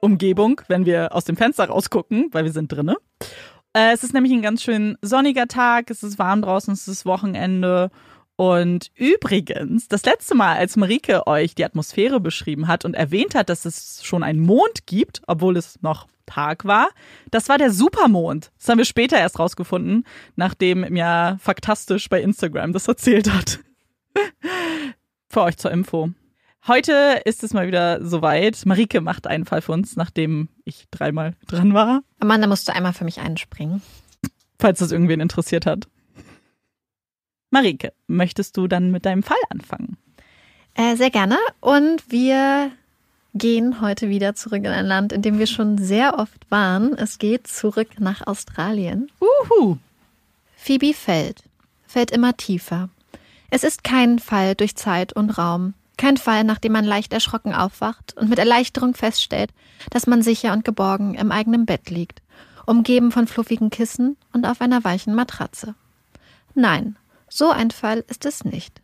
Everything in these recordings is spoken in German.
Umgebung, wenn wir aus dem Fenster rausgucken, weil wir sind drinne. Äh, es ist nämlich ein ganz schön sonniger Tag, es ist warm draußen, es ist Wochenende. Und übrigens, das letzte Mal, als Marike euch die Atmosphäre beschrieben hat und erwähnt hat, dass es schon einen Mond gibt, obwohl es noch Tag war, das war der Supermond. Das haben wir später erst rausgefunden, nachdem mir Faktastisch bei Instagram das erzählt hat. Für euch zur Info. Heute ist es mal wieder soweit. Marike macht einen Fall für uns, nachdem ich dreimal dran war. Amanda musste einmal für mich einspringen. Falls das irgendwen interessiert hat. Marike, möchtest du dann mit deinem Fall anfangen? Äh, sehr gerne. Und wir gehen heute wieder zurück in ein Land, in dem wir schon sehr oft waren. Es geht zurück nach Australien. Uhu. Phoebe fällt, fällt immer tiefer. Es ist kein Fall durch Zeit und Raum. Kein Fall, nachdem man leicht erschrocken aufwacht und mit Erleichterung feststellt, dass man sicher und geborgen im eigenen Bett liegt, umgeben von fluffigen Kissen und auf einer weichen Matratze. Nein, so ein Fall ist es nicht.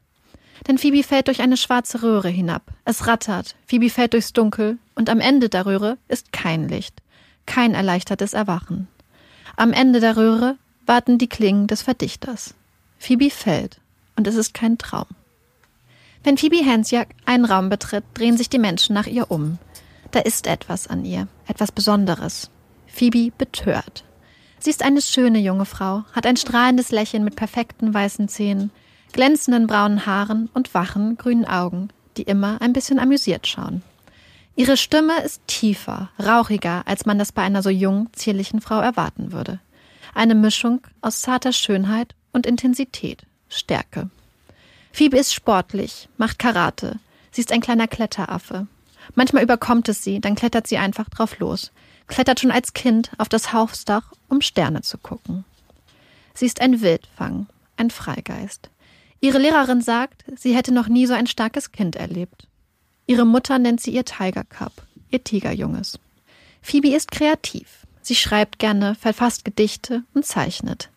Denn Phoebe fällt durch eine schwarze Röhre hinab. Es rattert, Phoebe fällt durchs Dunkel und am Ende der Röhre ist kein Licht, kein erleichtertes Erwachen. Am Ende der Röhre warten die Klingen des Verdichters. Phoebe fällt und es ist kein Traum. Wenn Phoebe Hansjak einen Raum betritt, drehen sich die Menschen nach ihr um. Da ist etwas an ihr, etwas Besonderes. Phoebe betört. Sie ist eine schöne junge Frau, hat ein strahlendes Lächeln mit perfekten weißen Zähnen, glänzenden braunen Haaren und wachen grünen Augen, die immer ein bisschen amüsiert schauen. Ihre Stimme ist tiefer, rauchiger, als man das bei einer so jungen, zierlichen Frau erwarten würde. Eine Mischung aus zarter Schönheit und Intensität, Stärke. Phoebe ist sportlich, macht Karate. Sie ist ein kleiner Kletteraffe. Manchmal überkommt es sie, dann klettert sie einfach drauf los. Klettert schon als Kind auf das Hausdach, um Sterne zu gucken. Sie ist ein Wildfang, ein Freigeist. Ihre Lehrerin sagt, sie hätte noch nie so ein starkes Kind erlebt. Ihre Mutter nennt sie ihr Tiger Cup, ihr Tigerjunges. Phoebe ist kreativ. Sie schreibt gerne, verfasst Gedichte und zeichnet.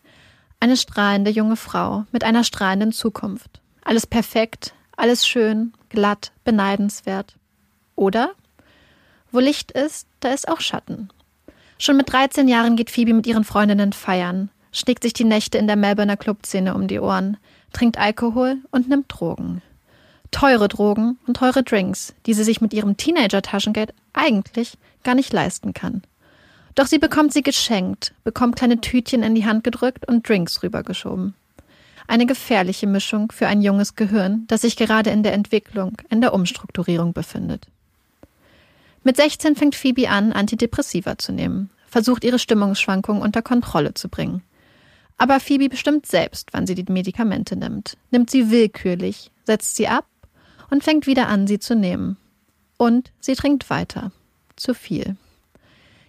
Eine strahlende junge Frau mit einer strahlenden Zukunft. Alles perfekt, alles schön, glatt, beneidenswert. Oder? Wo Licht ist, da ist auch Schatten. Schon mit 13 Jahren geht Phoebe mit ihren Freundinnen feiern, schlägt sich die Nächte in der Melbourner Clubszene um die Ohren, trinkt Alkohol und nimmt Drogen. Teure Drogen und teure Drinks, die sie sich mit ihrem Teenager-Taschengeld eigentlich gar nicht leisten kann. Doch sie bekommt sie geschenkt, bekommt kleine Tütchen in die Hand gedrückt und Drinks rübergeschoben. Eine gefährliche Mischung für ein junges Gehirn, das sich gerade in der Entwicklung, in der Umstrukturierung befindet. Mit 16 fängt Phoebe an, Antidepressiva zu nehmen, versucht ihre Stimmungsschwankungen unter Kontrolle zu bringen. Aber Phoebe bestimmt selbst, wann sie die Medikamente nimmt, nimmt sie willkürlich, setzt sie ab und fängt wieder an, sie zu nehmen. Und sie trinkt weiter. Zu viel.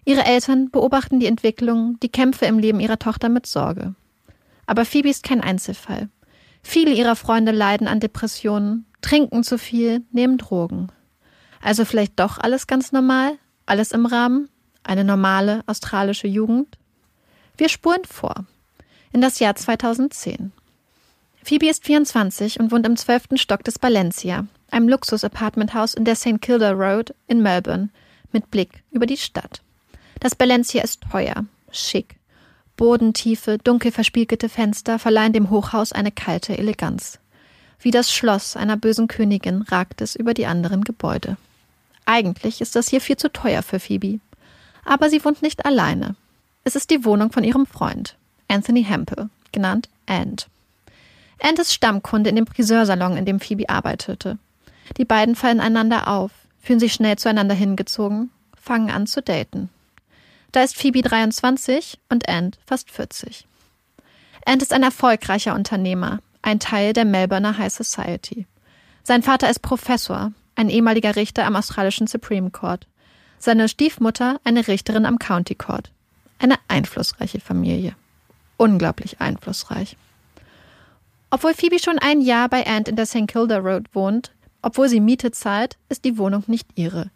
Ihre Eltern beobachten die Entwicklung, die Kämpfe im Leben ihrer Tochter mit Sorge. Aber Phoebe ist kein Einzelfall. Viele ihrer Freunde leiden an Depressionen, trinken zu viel, nehmen Drogen. Also vielleicht doch alles ganz normal, alles im Rahmen, eine normale australische Jugend? Wir spuren vor in das Jahr 2010. Phoebe ist 24 und wohnt im zwölften Stock des Valencia, einem Luxus-Apartmenthaus in der St. Kilda Road in Melbourne, mit Blick über die Stadt. Das Valencia ist teuer, schick. Bodentiefe, dunkel verspiegelte Fenster verleihen dem Hochhaus eine kalte Eleganz. Wie das Schloss einer bösen Königin ragt es über die anderen Gebäude. Eigentlich ist das hier viel zu teuer für Phoebe. Aber sie wohnt nicht alleine. Es ist die Wohnung von ihrem Freund, Anthony Hempel, genannt Ant. Ant ist Stammkunde in dem Friseursalon, in dem Phoebe arbeitete. Die beiden fallen einander auf, fühlen sich schnell zueinander hingezogen, fangen an zu daten. Da ist Phoebe 23 und Ant fast 40. Ant ist ein erfolgreicher Unternehmer, ein Teil der Melbourner High Society. Sein Vater ist Professor, ein ehemaliger Richter am australischen Supreme Court. Seine Stiefmutter eine Richterin am County Court. Eine einflussreiche Familie unglaublich einflussreich. Obwohl Phoebe schon ein Jahr bei Ant in der St. Kilda Road wohnt, obwohl sie Miete zahlt, ist die Wohnung nicht ihre.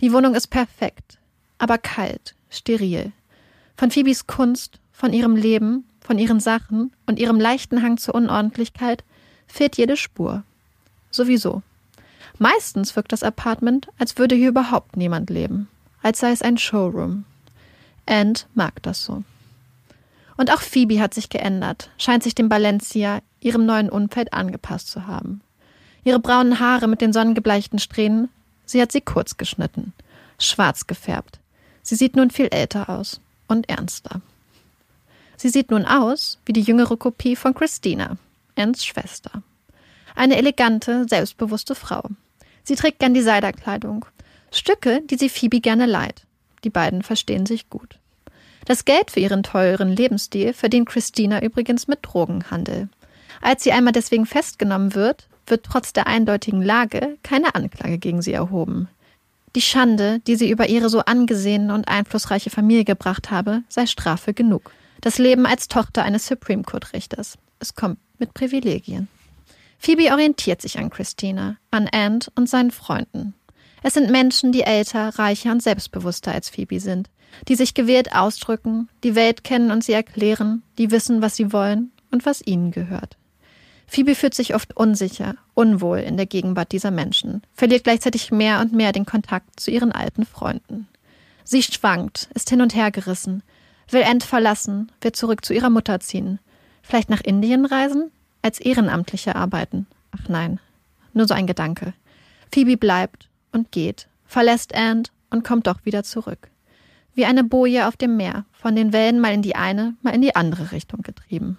Die Wohnung ist perfekt, aber kalt, steril. Von Phoebes Kunst, von ihrem Leben, von ihren Sachen und ihrem leichten Hang zur Unordentlichkeit fehlt jede Spur. Sowieso. Meistens wirkt das Apartment, als würde hier überhaupt niemand leben, als sei es ein Showroom. Ant mag das so. Und auch Phoebe hat sich geändert, scheint sich dem Valencia, ihrem neuen Umfeld, angepasst zu haben. Ihre braunen Haare mit den sonnengebleichten Strähnen, sie hat sie kurz geschnitten, schwarz gefärbt. Sie sieht nun viel älter aus und ernster. Sie sieht nun aus wie die jüngere Kopie von Christina, Anns Schwester. Eine elegante, selbstbewusste Frau. Sie trägt gern Designerkleidung. Stücke, die sie Phoebe gerne leiht. Die beiden verstehen sich gut. Das Geld für ihren teuren Lebensstil verdient Christina übrigens mit Drogenhandel. Als sie einmal deswegen festgenommen wird, wird trotz der eindeutigen Lage keine Anklage gegen sie erhoben. Die Schande, die sie über ihre so angesehene und einflussreiche Familie gebracht habe, sei Strafe genug. Das Leben als Tochter eines Supreme Court Richters. Es kommt mit Privilegien. Phoebe orientiert sich an Christina, an Ant und seinen Freunden. Es sind Menschen, die älter, reicher und selbstbewusster als Phoebe sind die sich gewählt ausdrücken, die Welt kennen und sie erklären, die wissen, was sie wollen und was ihnen gehört. Phoebe fühlt sich oft unsicher, unwohl in der Gegenwart dieser Menschen, verliert gleichzeitig mehr und mehr den Kontakt zu ihren alten Freunden. Sie schwankt, ist hin und her gerissen, will End verlassen, wird zurück zu ihrer Mutter ziehen, vielleicht nach Indien reisen, als Ehrenamtliche arbeiten. Ach nein, nur so ein Gedanke. Phoebe bleibt und geht, verlässt End und kommt doch wieder zurück. Wie eine Boje auf dem Meer, von den Wellen mal in die eine, mal in die andere Richtung getrieben.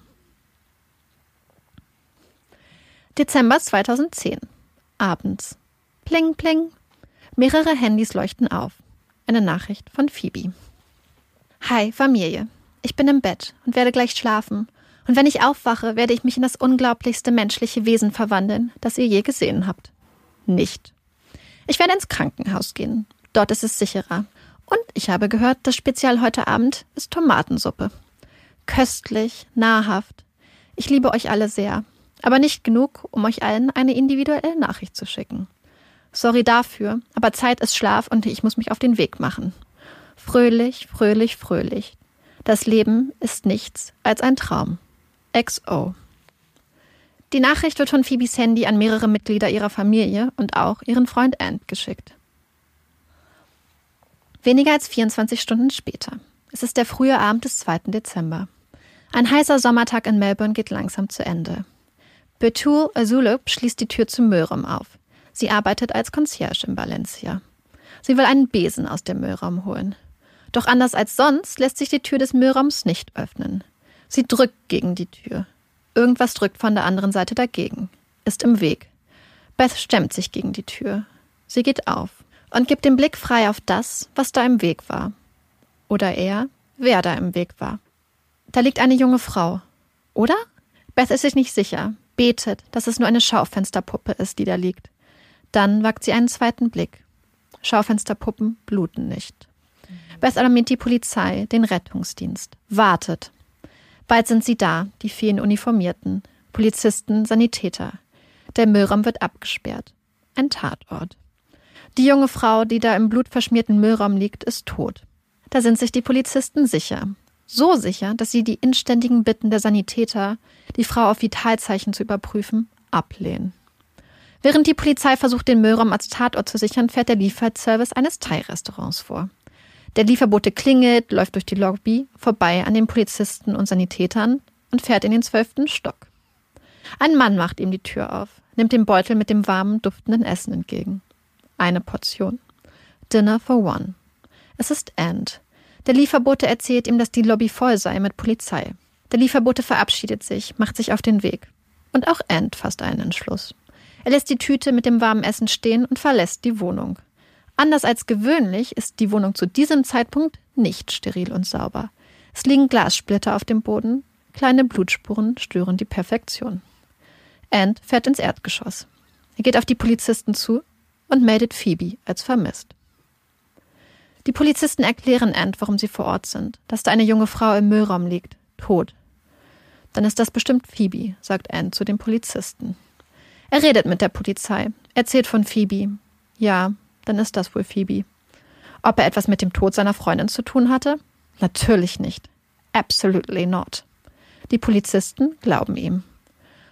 Dezember 2010. Abends. Pling, pling. Mehrere Handys leuchten auf. Eine Nachricht von Phoebe. Hi, Familie. Ich bin im Bett und werde gleich schlafen. Und wenn ich aufwache, werde ich mich in das unglaublichste menschliche Wesen verwandeln, das ihr je gesehen habt. Nicht. Ich werde ins Krankenhaus gehen. Dort ist es sicherer. Und ich habe gehört, das Spezial heute Abend ist Tomatensuppe. Köstlich, nahrhaft. Ich liebe euch alle sehr aber nicht genug, um euch allen eine individuelle Nachricht zu schicken. Sorry dafür, aber Zeit ist Schlaf und ich muss mich auf den Weg machen. Fröhlich, fröhlich, fröhlich. Das Leben ist nichts als ein Traum. XO. Die Nachricht wird von Phoebes Handy an mehrere Mitglieder ihrer Familie und auch ihren Freund Ant geschickt. Weniger als 24 Stunden später. Es ist der frühe Abend des 2. Dezember. Ein heißer Sommertag in Melbourne geht langsam zu Ende. Betul Azulub schließt die Tür zum Müllraum auf. Sie arbeitet als Concierge in Valencia. Sie will einen Besen aus dem Müllraum holen. Doch anders als sonst lässt sich die Tür des Müllraums nicht öffnen. Sie drückt gegen die Tür. Irgendwas drückt von der anderen Seite dagegen. Ist im Weg. Beth stemmt sich gegen die Tür. Sie geht auf und gibt den Blick frei auf das, was da im Weg war. Oder eher, wer da im Weg war. Da liegt eine junge Frau. Oder? Beth ist sich nicht sicher betet, dass es nur eine Schaufensterpuppe ist, die da liegt. Dann wagt sie einen zweiten Blick. Schaufensterpuppen bluten nicht. Beth alarmiert die Polizei, den Rettungsdienst. Wartet. Bald sind sie da, die vielen Uniformierten. Polizisten, Sanitäter. Der Müllraum wird abgesperrt. Ein Tatort. Die junge Frau, die da im blutverschmierten Müllraum liegt, ist tot. Da sind sich die Polizisten sicher. So sicher, dass sie die inständigen Bitten der Sanitäter, die Frau auf Vitalzeichen zu überprüfen, ablehnen. Während die Polizei versucht, den Müllraum als Tatort zu sichern, fährt der Lieferservice eines Thai-Restaurants vor. Der Lieferbote klingelt, läuft durch die Lobby, vorbei an den Polizisten und Sanitätern und fährt in den zwölften Stock. Ein Mann macht ihm die Tür auf, nimmt den Beutel mit dem warmen, duftenden Essen entgegen. Eine Portion. Dinner for one. Es ist End, der Lieferbote erzählt ihm, dass die Lobby voll sei mit Polizei. Der Lieferbote verabschiedet sich, macht sich auf den Weg. Und auch Ant fasst einen Entschluss. Er lässt die Tüte mit dem warmen Essen stehen und verlässt die Wohnung. Anders als gewöhnlich ist die Wohnung zu diesem Zeitpunkt nicht steril und sauber. Es liegen Glassplitter auf dem Boden, kleine Blutspuren stören die Perfektion. Ant fährt ins Erdgeschoss. Er geht auf die Polizisten zu und meldet Phoebe als vermisst. Die Polizisten erklären Ant, warum sie vor Ort sind, dass da eine junge Frau im Müllraum liegt, tot. Dann ist das bestimmt Phoebe, sagt Ant zu den Polizisten. Er redet mit der Polizei, erzählt von Phoebe. Ja, dann ist das wohl Phoebe. Ob er etwas mit dem Tod seiner Freundin zu tun hatte? Natürlich nicht. Absolutely not. Die Polizisten glauben ihm.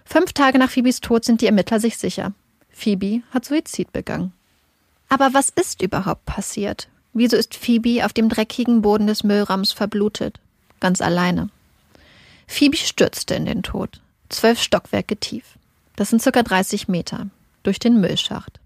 Fünf Tage nach Phoebes Tod sind die Ermittler sich sicher. Phoebe hat Suizid begangen. Aber was ist überhaupt passiert? Wieso ist Phoebe auf dem dreckigen Boden des Müllraums verblutet? Ganz alleine. Phoebe stürzte in den Tod. Zwölf Stockwerke tief. Das sind circa 30 Meter. Durch den Müllschacht.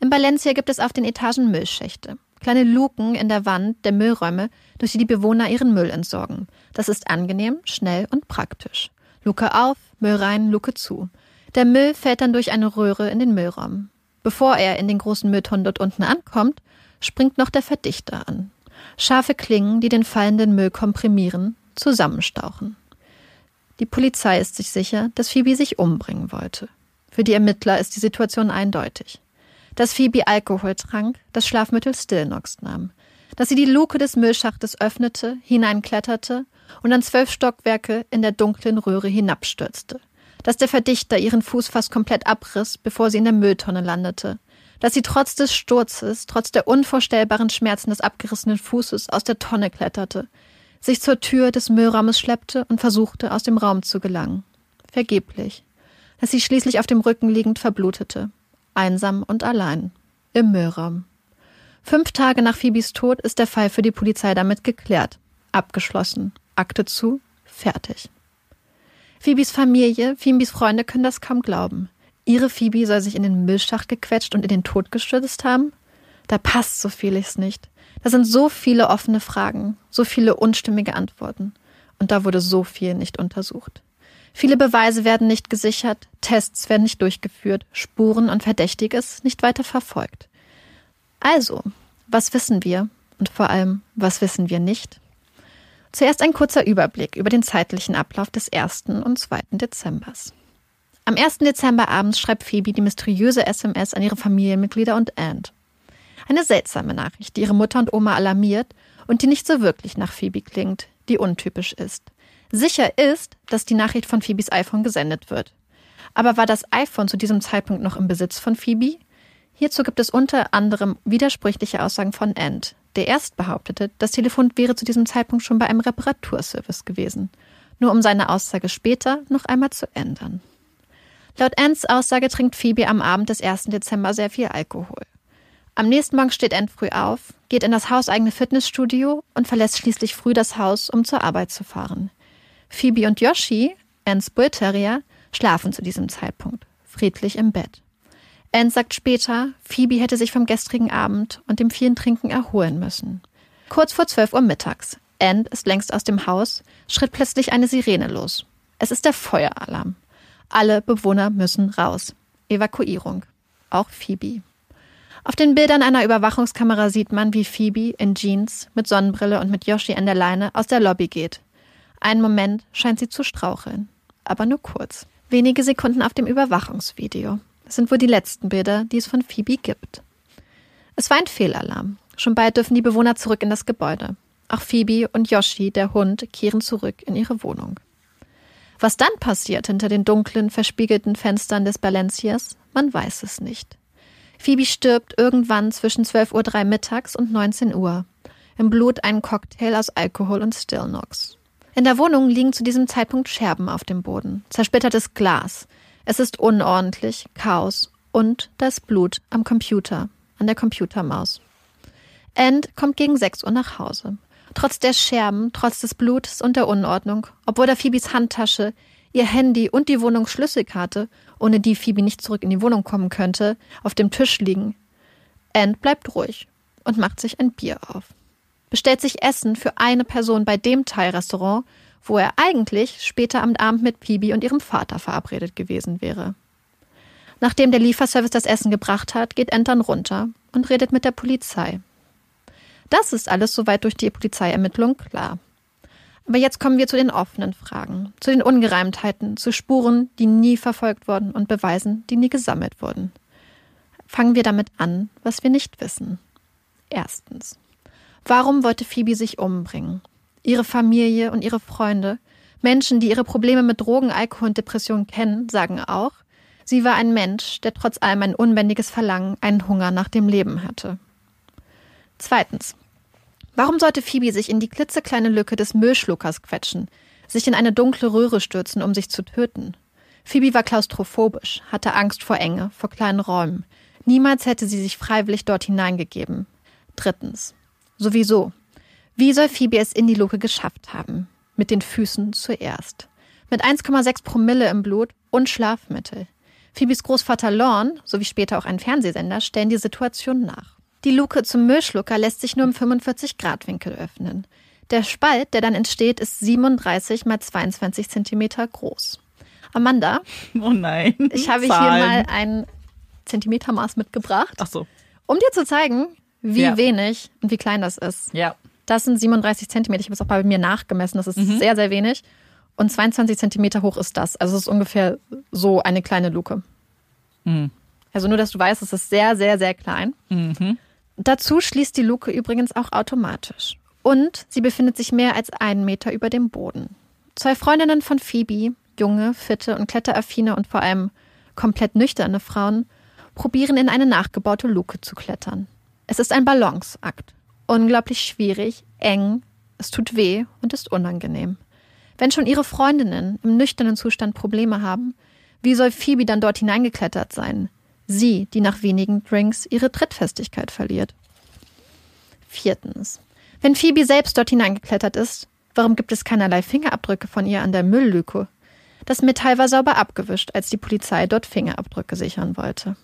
In Valencia gibt es auf den Etagen Müllschächte. Kleine Luken in der Wand der Müllräume, durch die die Bewohner ihren Müll entsorgen. Das ist angenehm, schnell und praktisch. Luke auf, Müll rein, Luke zu. Der Müll fällt dann durch eine Röhre in den Müllraum. Bevor er in den großen Mülltonnen dort unten ankommt, springt noch der Verdichter an. Scharfe Klingen, die den fallenden Müll komprimieren, zusammenstauchen. Die Polizei ist sich sicher, dass Phoebe sich umbringen wollte. Für die Ermittler ist die Situation eindeutig. Dass Phoebe Alkohol trank, das Schlafmittel Stillnox nahm. Dass sie die Luke des Müllschachtes öffnete, hineinkletterte und an zwölf Stockwerke in der dunklen Röhre hinabstürzte. Dass der Verdichter ihren Fuß fast komplett abriss, bevor sie in der Mülltonne landete dass sie trotz des Sturzes, trotz der unvorstellbaren Schmerzen des abgerissenen Fußes aus der Tonne kletterte, sich zur Tür des Müllraumes schleppte und versuchte, aus dem Raum zu gelangen. Vergeblich. dass sie schließlich auf dem Rücken liegend verblutete. Einsam und allein. Im Müllraum. Fünf Tage nach Phoebes Tod ist der Fall für die Polizei damit geklärt. Abgeschlossen. Akte zu. Fertig. Phoebes Familie, Phoebes Freunde können das kaum glauben. Ihre Phoebe soll sich in den Müllschacht gequetscht und in den Tod gestürzt haben? Da passt so vieles nicht. Da sind so viele offene Fragen, so viele unstimmige Antworten. Und da wurde so viel nicht untersucht. Viele Beweise werden nicht gesichert, Tests werden nicht durchgeführt, Spuren und Verdächtiges nicht weiter verfolgt. Also, was wissen wir? Und vor allem, was wissen wir nicht? Zuerst ein kurzer Überblick über den zeitlichen Ablauf des 1. und 2. Dezembers. Am 1. Dezember abends schreibt Phoebe die mysteriöse SMS an ihre Familienmitglieder und Aunt. Eine seltsame Nachricht, die ihre Mutter und Oma alarmiert und die nicht so wirklich nach Phoebe klingt, die untypisch ist. Sicher ist, dass die Nachricht von Phoebes iPhone gesendet wird. Aber war das iPhone zu diesem Zeitpunkt noch im Besitz von Phoebe? Hierzu gibt es unter anderem widersprüchliche Aussagen von Ant, der erst behauptete, das Telefon wäre zu diesem Zeitpunkt schon bei einem Reparaturservice gewesen, nur um seine Aussage später noch einmal zu ändern. Laut Ants Aussage trinkt Phoebe am Abend des 1. Dezember sehr viel Alkohol. Am nächsten Morgen steht Ant früh auf, geht in das hauseigene Fitnessstudio und verlässt schließlich früh das Haus, um zur Arbeit zu fahren. Phoebe und Yoshi, Ants Bullterrier, schlafen zu diesem Zeitpunkt, friedlich im Bett. Anne sagt später, Phoebe hätte sich vom gestrigen Abend und dem vielen Trinken erholen müssen. Kurz vor 12 Uhr mittags. Anne ist längst aus dem Haus, schritt plötzlich eine Sirene los. Es ist der Feueralarm. Alle Bewohner müssen raus. Evakuierung. Auch Phoebe. Auf den Bildern einer Überwachungskamera sieht man, wie Phoebe in Jeans, mit Sonnenbrille und mit Yoshi an der Leine aus der Lobby geht. Einen Moment scheint sie zu straucheln. Aber nur kurz. Wenige Sekunden auf dem Überwachungsvideo. Das sind wohl die letzten Bilder, die es von Phoebe gibt. Es war ein Fehlalarm. Schon bald dürfen die Bewohner zurück in das Gebäude. Auch Phoebe und Yoshi, der Hund, kehren zurück in ihre Wohnung. Was dann passiert hinter den dunklen, verspiegelten Fenstern des Balencias, man weiß es nicht. Phoebe stirbt irgendwann zwischen 12.03 Uhr mittags und 19 Uhr. Im Blut ein Cocktail aus Alkohol und Stillnox. In der Wohnung liegen zu diesem Zeitpunkt Scherben auf dem Boden, zersplittertes Glas. Es ist unordentlich, Chaos und das Blut am Computer, an der Computermaus. End kommt gegen 6 Uhr nach Hause. Trotz der Scherben, trotz des Blutes und der Unordnung, obwohl da Phoebes Handtasche, ihr Handy und die Wohnungsschlüsselkarte, ohne die Phoebe nicht zurück in die Wohnung kommen könnte, auf dem Tisch liegen. Anne bleibt ruhig und macht sich ein Bier auf. Bestellt sich Essen für eine Person bei dem Thai-Restaurant, wo er eigentlich später am Abend mit Phoebe und ihrem Vater verabredet gewesen wäre. Nachdem der Lieferservice das Essen gebracht hat, geht Anne dann runter und redet mit der Polizei. Das ist alles soweit durch die Polizeiermittlung klar. Aber jetzt kommen wir zu den offenen Fragen, zu den Ungereimtheiten, zu Spuren, die nie verfolgt wurden und Beweisen, die nie gesammelt wurden. Fangen wir damit an, was wir nicht wissen. Erstens. Warum wollte Phoebe sich umbringen? Ihre Familie und ihre Freunde, Menschen, die ihre Probleme mit Drogen, Alkohol und Depression kennen, sagen auch, sie war ein Mensch, der trotz allem ein unbändiges Verlangen, einen Hunger nach dem Leben hatte. Zweitens. Warum sollte Phoebe sich in die klitzekleine Lücke des Müllschluckers quetschen, sich in eine dunkle Röhre stürzen, um sich zu töten? Phoebe war klaustrophobisch, hatte Angst vor Enge, vor kleinen Räumen. Niemals hätte sie sich freiwillig dort hineingegeben. Drittens. Sowieso. Wie soll Phoebe es in die Luke geschafft haben? Mit den Füßen zuerst. Mit 1,6 Promille im Blut und Schlafmittel. Phoebes Großvater Lorne, sowie später auch ein Fernsehsender, stellen die Situation nach. Die Luke zum Müllschlucker lässt sich nur im 45-Grad-Winkel öffnen. Der Spalt, der dann entsteht, ist 37 mal 22 Zentimeter groß. Amanda. Oh nein. Ich habe Zahlen. hier mal ein Zentimetermaß mitgebracht. Ach so. Um dir zu zeigen, wie ja. wenig und wie klein das ist. Ja. Das sind 37 Zentimeter. Ich habe es auch bei mir nachgemessen. Das ist mhm. sehr, sehr wenig. Und 22 Zentimeter hoch ist das. Also es ist ungefähr so eine kleine Luke. Mhm. Also nur, dass du weißt, es ist sehr, sehr, sehr klein. Mhm. Dazu schließt die Luke übrigens auch automatisch. Und sie befindet sich mehr als einen Meter über dem Boden. Zwei Freundinnen von Phoebe, junge, fitte und kletteraffine und vor allem komplett nüchterne Frauen, probieren in eine nachgebaute Luke zu klettern. Es ist ein Balanceakt. Unglaublich schwierig, eng, es tut weh und ist unangenehm. Wenn schon ihre Freundinnen im nüchternen Zustand Probleme haben, Wie soll Phoebe dann dort hineingeklettert sein? Sie, die nach wenigen Drinks ihre Trittfestigkeit verliert. Viertens. Wenn Phoebe selbst dort hineingeklettert ist, warum gibt es keinerlei Fingerabdrücke von ihr an der Mülllücke? Das Metall war sauber abgewischt, als die Polizei dort Fingerabdrücke sichern wollte.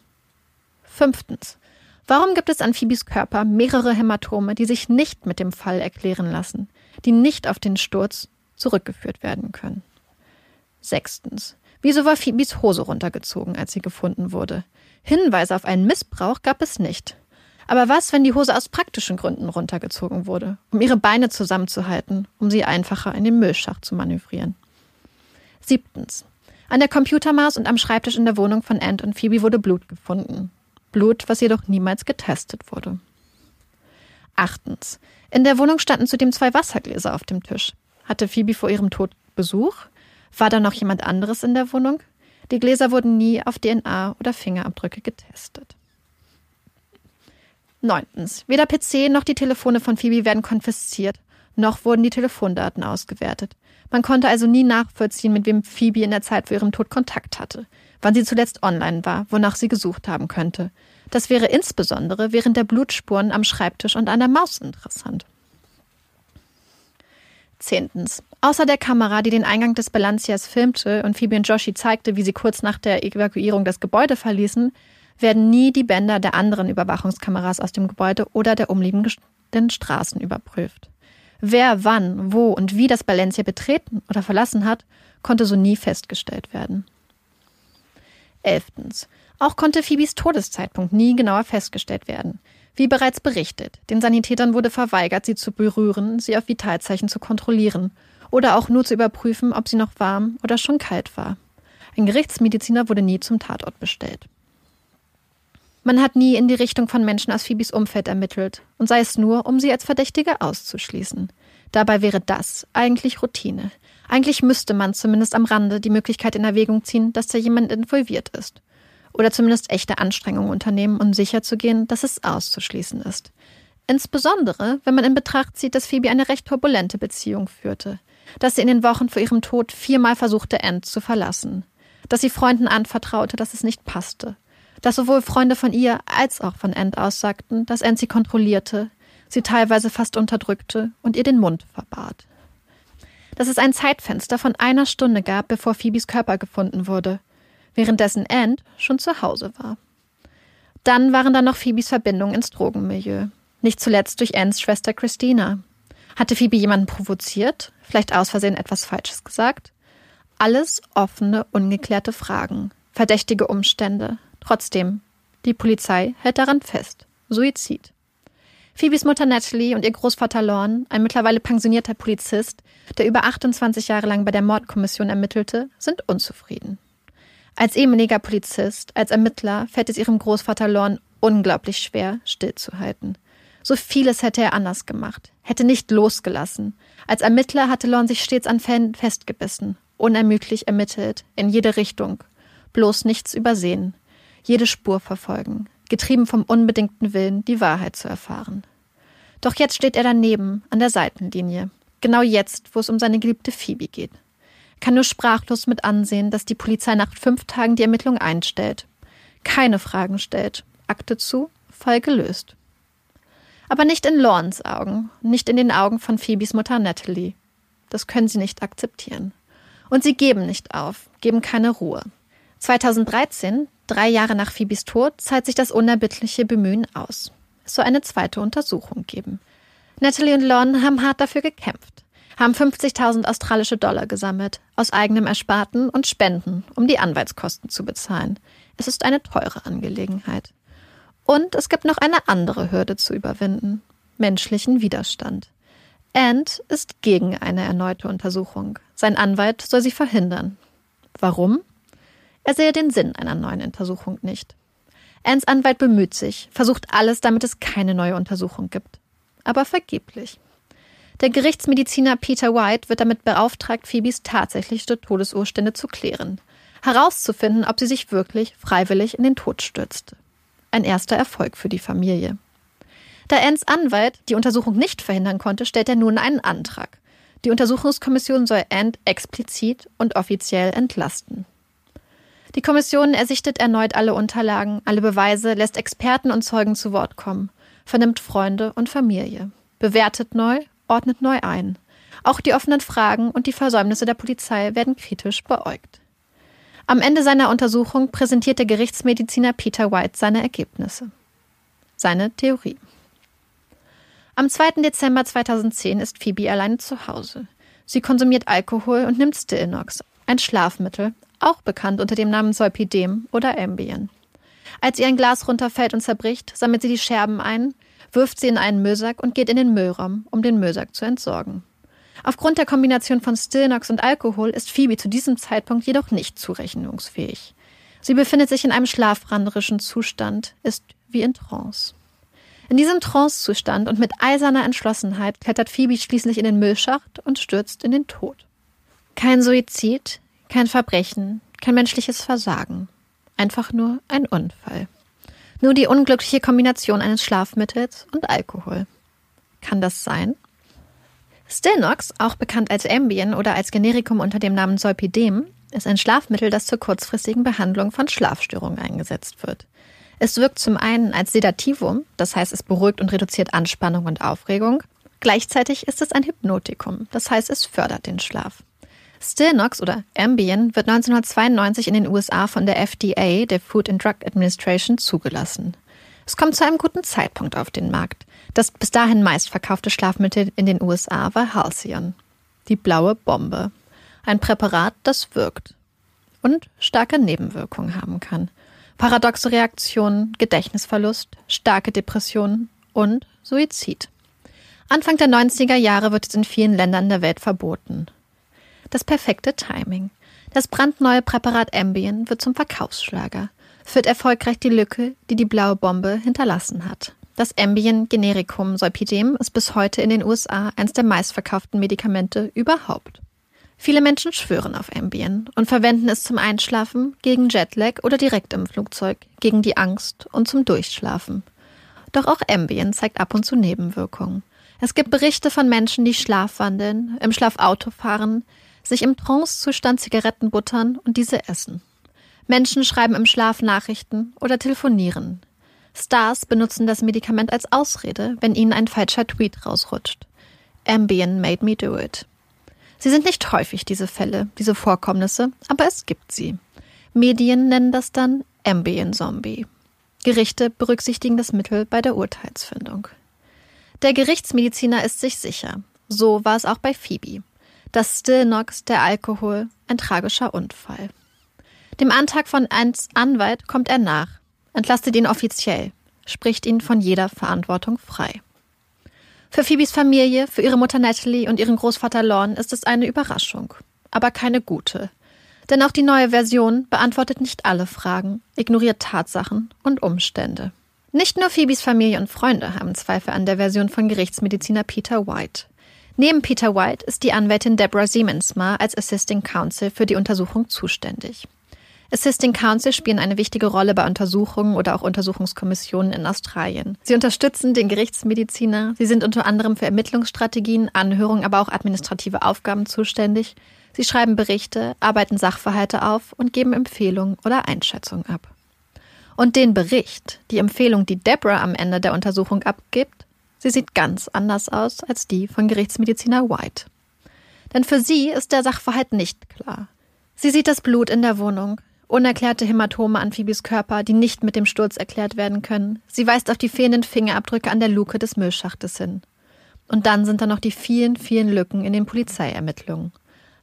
Fünftens. Warum gibt es an Phoebes Körper mehrere Hämatome, die sich nicht mit dem Fall erklären lassen, die nicht auf den Sturz zurückgeführt werden können? Sechstens. Wieso war Phoebes Hose runtergezogen, als sie gefunden wurde? Hinweise auf einen Missbrauch gab es nicht. Aber was, wenn die Hose aus praktischen Gründen runtergezogen wurde, um ihre Beine zusammenzuhalten, um sie einfacher in den Müllschacht zu manövrieren? Siebtens. An der Computermaus und am Schreibtisch in der Wohnung von Ant und Phoebe wurde Blut gefunden. Blut, was jedoch niemals getestet wurde. Achtens. In der Wohnung standen zudem zwei Wassergläser auf dem Tisch. Hatte Phoebe vor ihrem Tod Besuch? War da noch jemand anderes in der Wohnung? Die Gläser wurden nie auf DNA oder Fingerabdrücke getestet. Neuntens. Weder PC noch die Telefone von Phoebe werden konfisziert, noch wurden die Telefondaten ausgewertet. Man konnte also nie nachvollziehen, mit wem Phoebe in der Zeit vor ihrem Tod Kontakt hatte, wann sie zuletzt online war, wonach sie gesucht haben könnte. Das wäre insbesondere während der Blutspuren am Schreibtisch und an der Maus interessant. Zehntens. Außer der Kamera, die den Eingang des Balancias filmte und Phoebe und Joshi zeigte, wie sie kurz nach der Evakuierung das Gebäude verließen, werden nie die Bänder der anderen Überwachungskameras aus dem Gebäude oder der umliegenden Straßen überprüft. Wer wann, wo und wie das Balencia betreten oder verlassen hat, konnte so nie festgestellt werden. Elftens. Auch konnte Phoebes Todeszeitpunkt nie genauer festgestellt werden. Wie bereits berichtet, den Sanitätern wurde verweigert, sie zu berühren, sie auf Vitalzeichen zu kontrollieren oder auch nur zu überprüfen, ob sie noch warm oder schon kalt war. Ein Gerichtsmediziner wurde nie zum Tatort bestellt. Man hat nie in die Richtung von Menschen aus Phoebes Umfeld ermittelt, und sei es nur, um sie als Verdächtige auszuschließen. Dabei wäre das eigentlich Routine. Eigentlich müsste man zumindest am Rande die Möglichkeit in Erwägung ziehen, dass da jemand involviert ist oder zumindest echte Anstrengungen unternehmen, um sicherzugehen, dass es auszuschließen ist. Insbesondere, wenn man in Betracht zieht, dass Phoebe eine recht turbulente Beziehung führte, dass sie in den Wochen vor ihrem Tod viermal versuchte, End zu verlassen, dass sie Freunden anvertraute, dass es nicht passte, dass sowohl Freunde von ihr als auch von End aussagten, dass End sie kontrollierte, sie teilweise fast unterdrückte und ihr den Mund verbat. Dass es ein Zeitfenster von einer Stunde gab, bevor Phoebes Körper gefunden wurde – währenddessen Ant schon zu Hause war. Dann waren da noch Phoebes Verbindungen ins Drogenmilieu. Nicht zuletzt durch Anns Schwester Christina. Hatte Phoebe jemanden provoziert? Vielleicht aus Versehen etwas Falsches gesagt? Alles offene, ungeklärte Fragen. Verdächtige Umstände. Trotzdem, die Polizei hält daran fest. Suizid. Phoebes Mutter Natalie und ihr Großvater Lorne, ein mittlerweile pensionierter Polizist, der über 28 Jahre lang bei der Mordkommission ermittelte, sind unzufrieden. Als ehemaliger Polizist, als Ermittler fällt es ihrem Großvater Lorne unglaublich schwer, stillzuhalten. So vieles hätte er anders gemacht, hätte nicht losgelassen. Als Ermittler hatte Lorne sich stets an Fällen festgebissen, unermüdlich ermittelt, in jede Richtung, bloß nichts übersehen, jede Spur verfolgen, getrieben vom unbedingten Willen, die Wahrheit zu erfahren. Doch jetzt steht er daneben, an der Seitenlinie, genau jetzt, wo es um seine geliebte Phoebe geht kann nur sprachlos mit ansehen, dass die Polizei nach fünf Tagen die Ermittlung einstellt. Keine Fragen stellt. Akte zu, Fall gelöst. Aber nicht in Lawrence Augen, nicht in den Augen von Phoebes Mutter Natalie. Das können sie nicht akzeptieren. Und sie geben nicht auf, geben keine Ruhe. 2013, drei Jahre nach Phoebes Tod, zahlt sich das unerbittliche Bemühen aus. Es soll eine zweite Untersuchung geben. Natalie und Lorne haben hart dafür gekämpft haben 50.000 australische Dollar gesammelt, aus eigenem Ersparten und Spenden, um die Anwaltskosten zu bezahlen. Es ist eine teure Angelegenheit. Und es gibt noch eine andere Hürde zu überwinden, menschlichen Widerstand. Ant ist gegen eine erneute Untersuchung. Sein Anwalt soll sie verhindern. Warum? Er sehe den Sinn einer neuen Untersuchung nicht. Ants Anwalt bemüht sich, versucht alles, damit es keine neue Untersuchung gibt. Aber vergeblich. Der Gerichtsmediziner Peter White wird damit beauftragt, Phoebes tatsächliche Todesurstände zu klären, herauszufinden, ob sie sich wirklich freiwillig in den Tod stürzte. Ein erster Erfolg für die Familie. Da Anns Anwalt die Untersuchung nicht verhindern konnte, stellt er nun einen Antrag. Die Untersuchungskommission soll Ann explizit und offiziell entlasten. Die Kommission ersichtet erneut alle Unterlagen, alle Beweise, lässt Experten und Zeugen zu Wort kommen, vernimmt Freunde und Familie, bewertet neu, ordnet neu ein. Auch die offenen Fragen und die Versäumnisse der Polizei werden kritisch beäugt. Am Ende seiner Untersuchung präsentiert der Gerichtsmediziner Peter White seine Ergebnisse. Seine Theorie. Am 2. Dezember 2010 ist Phoebe alleine zu Hause. Sie konsumiert Alkohol und nimmt Stilnox, ein Schlafmittel, auch bekannt unter dem Namen Solpidem oder Ambien. Als ihr ein Glas runterfällt und zerbricht, sammelt sie die Scherben ein, wirft sie in einen Müllsack und geht in den Müllraum, um den Müllsack zu entsorgen. Aufgrund der Kombination von Stillnox und Alkohol ist Phoebe zu diesem Zeitpunkt jedoch nicht zurechnungsfähig. Sie befindet sich in einem schlafranderischen Zustand, ist wie in Trance. In diesem Trancezustand und mit eiserner Entschlossenheit klettert Phoebe schließlich in den Müllschacht und stürzt in den Tod. Kein Suizid, kein Verbrechen, kein menschliches Versagen. Einfach nur ein Unfall. Nur die unglückliche Kombination eines Schlafmittels und Alkohol. Kann das sein? Stilnox, auch bekannt als Ambien oder als Generikum unter dem Namen Solpidem, ist ein Schlafmittel, das zur kurzfristigen Behandlung von Schlafstörungen eingesetzt wird. Es wirkt zum einen als Sedativum, das heißt es beruhigt und reduziert Anspannung und Aufregung. Gleichzeitig ist es ein Hypnotikum, das heißt es fördert den Schlaf. Stilnox oder Ambien wird 1992 in den USA von der FDA, der Food and Drug Administration, zugelassen. Es kommt zu einem guten Zeitpunkt auf den Markt. Das bis dahin meistverkaufte Schlafmittel in den USA war Halcyon. Die blaue Bombe. Ein Präparat, das wirkt und starke Nebenwirkungen haben kann. Paradoxe Reaktionen, Gedächtnisverlust, starke Depressionen und Suizid. Anfang der 90er Jahre wird es in vielen Ländern der Welt verboten. Das perfekte Timing. Das brandneue Präparat Ambien wird zum Verkaufsschlager, führt erfolgreich die Lücke, die die blaue Bombe hinterlassen hat. Das Ambien Genericum Solpidem ist bis heute in den USA eines der meistverkauften Medikamente überhaupt. Viele Menschen schwören auf Ambien und verwenden es zum Einschlafen, gegen Jetlag oder direkt im Flugzeug, gegen die Angst und zum Durchschlafen. Doch auch Ambien zeigt ab und zu Nebenwirkungen. Es gibt Berichte von Menschen, die schlafwandeln, im Schlaf Auto fahren, sich im Trancezustand Zigaretten buttern und diese essen. Menschen schreiben im Schlaf Nachrichten oder telefonieren, Stars benutzen das Medikament als Ausrede, wenn ihnen ein falscher Tweet rausrutscht. Ambien made me do it. Sie sind nicht häufig, diese Fälle, diese Vorkommnisse, aber es gibt sie. Medien nennen das dann Ambien Zombie. Gerichte berücksichtigen das Mittel bei der Urteilsfindung. Der Gerichtsmediziner ist sich sicher. So war es auch bei Phoebe. Das Stillnox, der Alkohol, ein tragischer Unfall. Dem Antrag von eins Anwalt kommt er nach entlastet ihn offiziell, spricht ihn von jeder Verantwortung frei. Für Phoebes Familie, für ihre Mutter Natalie und ihren Großvater Lorne ist es eine Überraschung, aber keine gute. Denn auch die neue Version beantwortet nicht alle Fragen, ignoriert Tatsachen und Umstände. Nicht nur Phoebes Familie und Freunde haben Zweifel an der Version von Gerichtsmediziner Peter White. Neben Peter White ist die Anwältin Deborah Siemensma als Assisting Counsel für die Untersuchung zuständig. Assisting Counsel spielen eine wichtige Rolle bei Untersuchungen oder auch Untersuchungskommissionen in Australien. Sie unterstützen den Gerichtsmediziner. Sie sind unter anderem für Ermittlungsstrategien, Anhörungen, aber auch administrative Aufgaben zuständig. Sie schreiben Berichte, arbeiten Sachverhalte auf und geben Empfehlungen oder Einschätzungen ab. Und den Bericht, die Empfehlung, die Deborah am Ende der Untersuchung abgibt, sie sieht ganz anders aus als die von Gerichtsmediziner White. Denn für sie ist der Sachverhalt nicht klar. Sie sieht das Blut in der Wohnung, Unerklärte Hämatome an Phoebes Körper, die nicht mit dem Sturz erklärt werden können. Sie weist auf die fehlenden Fingerabdrücke an der Luke des Müllschachtes hin. Und dann sind da noch die vielen, vielen Lücken in den Polizeiermittlungen.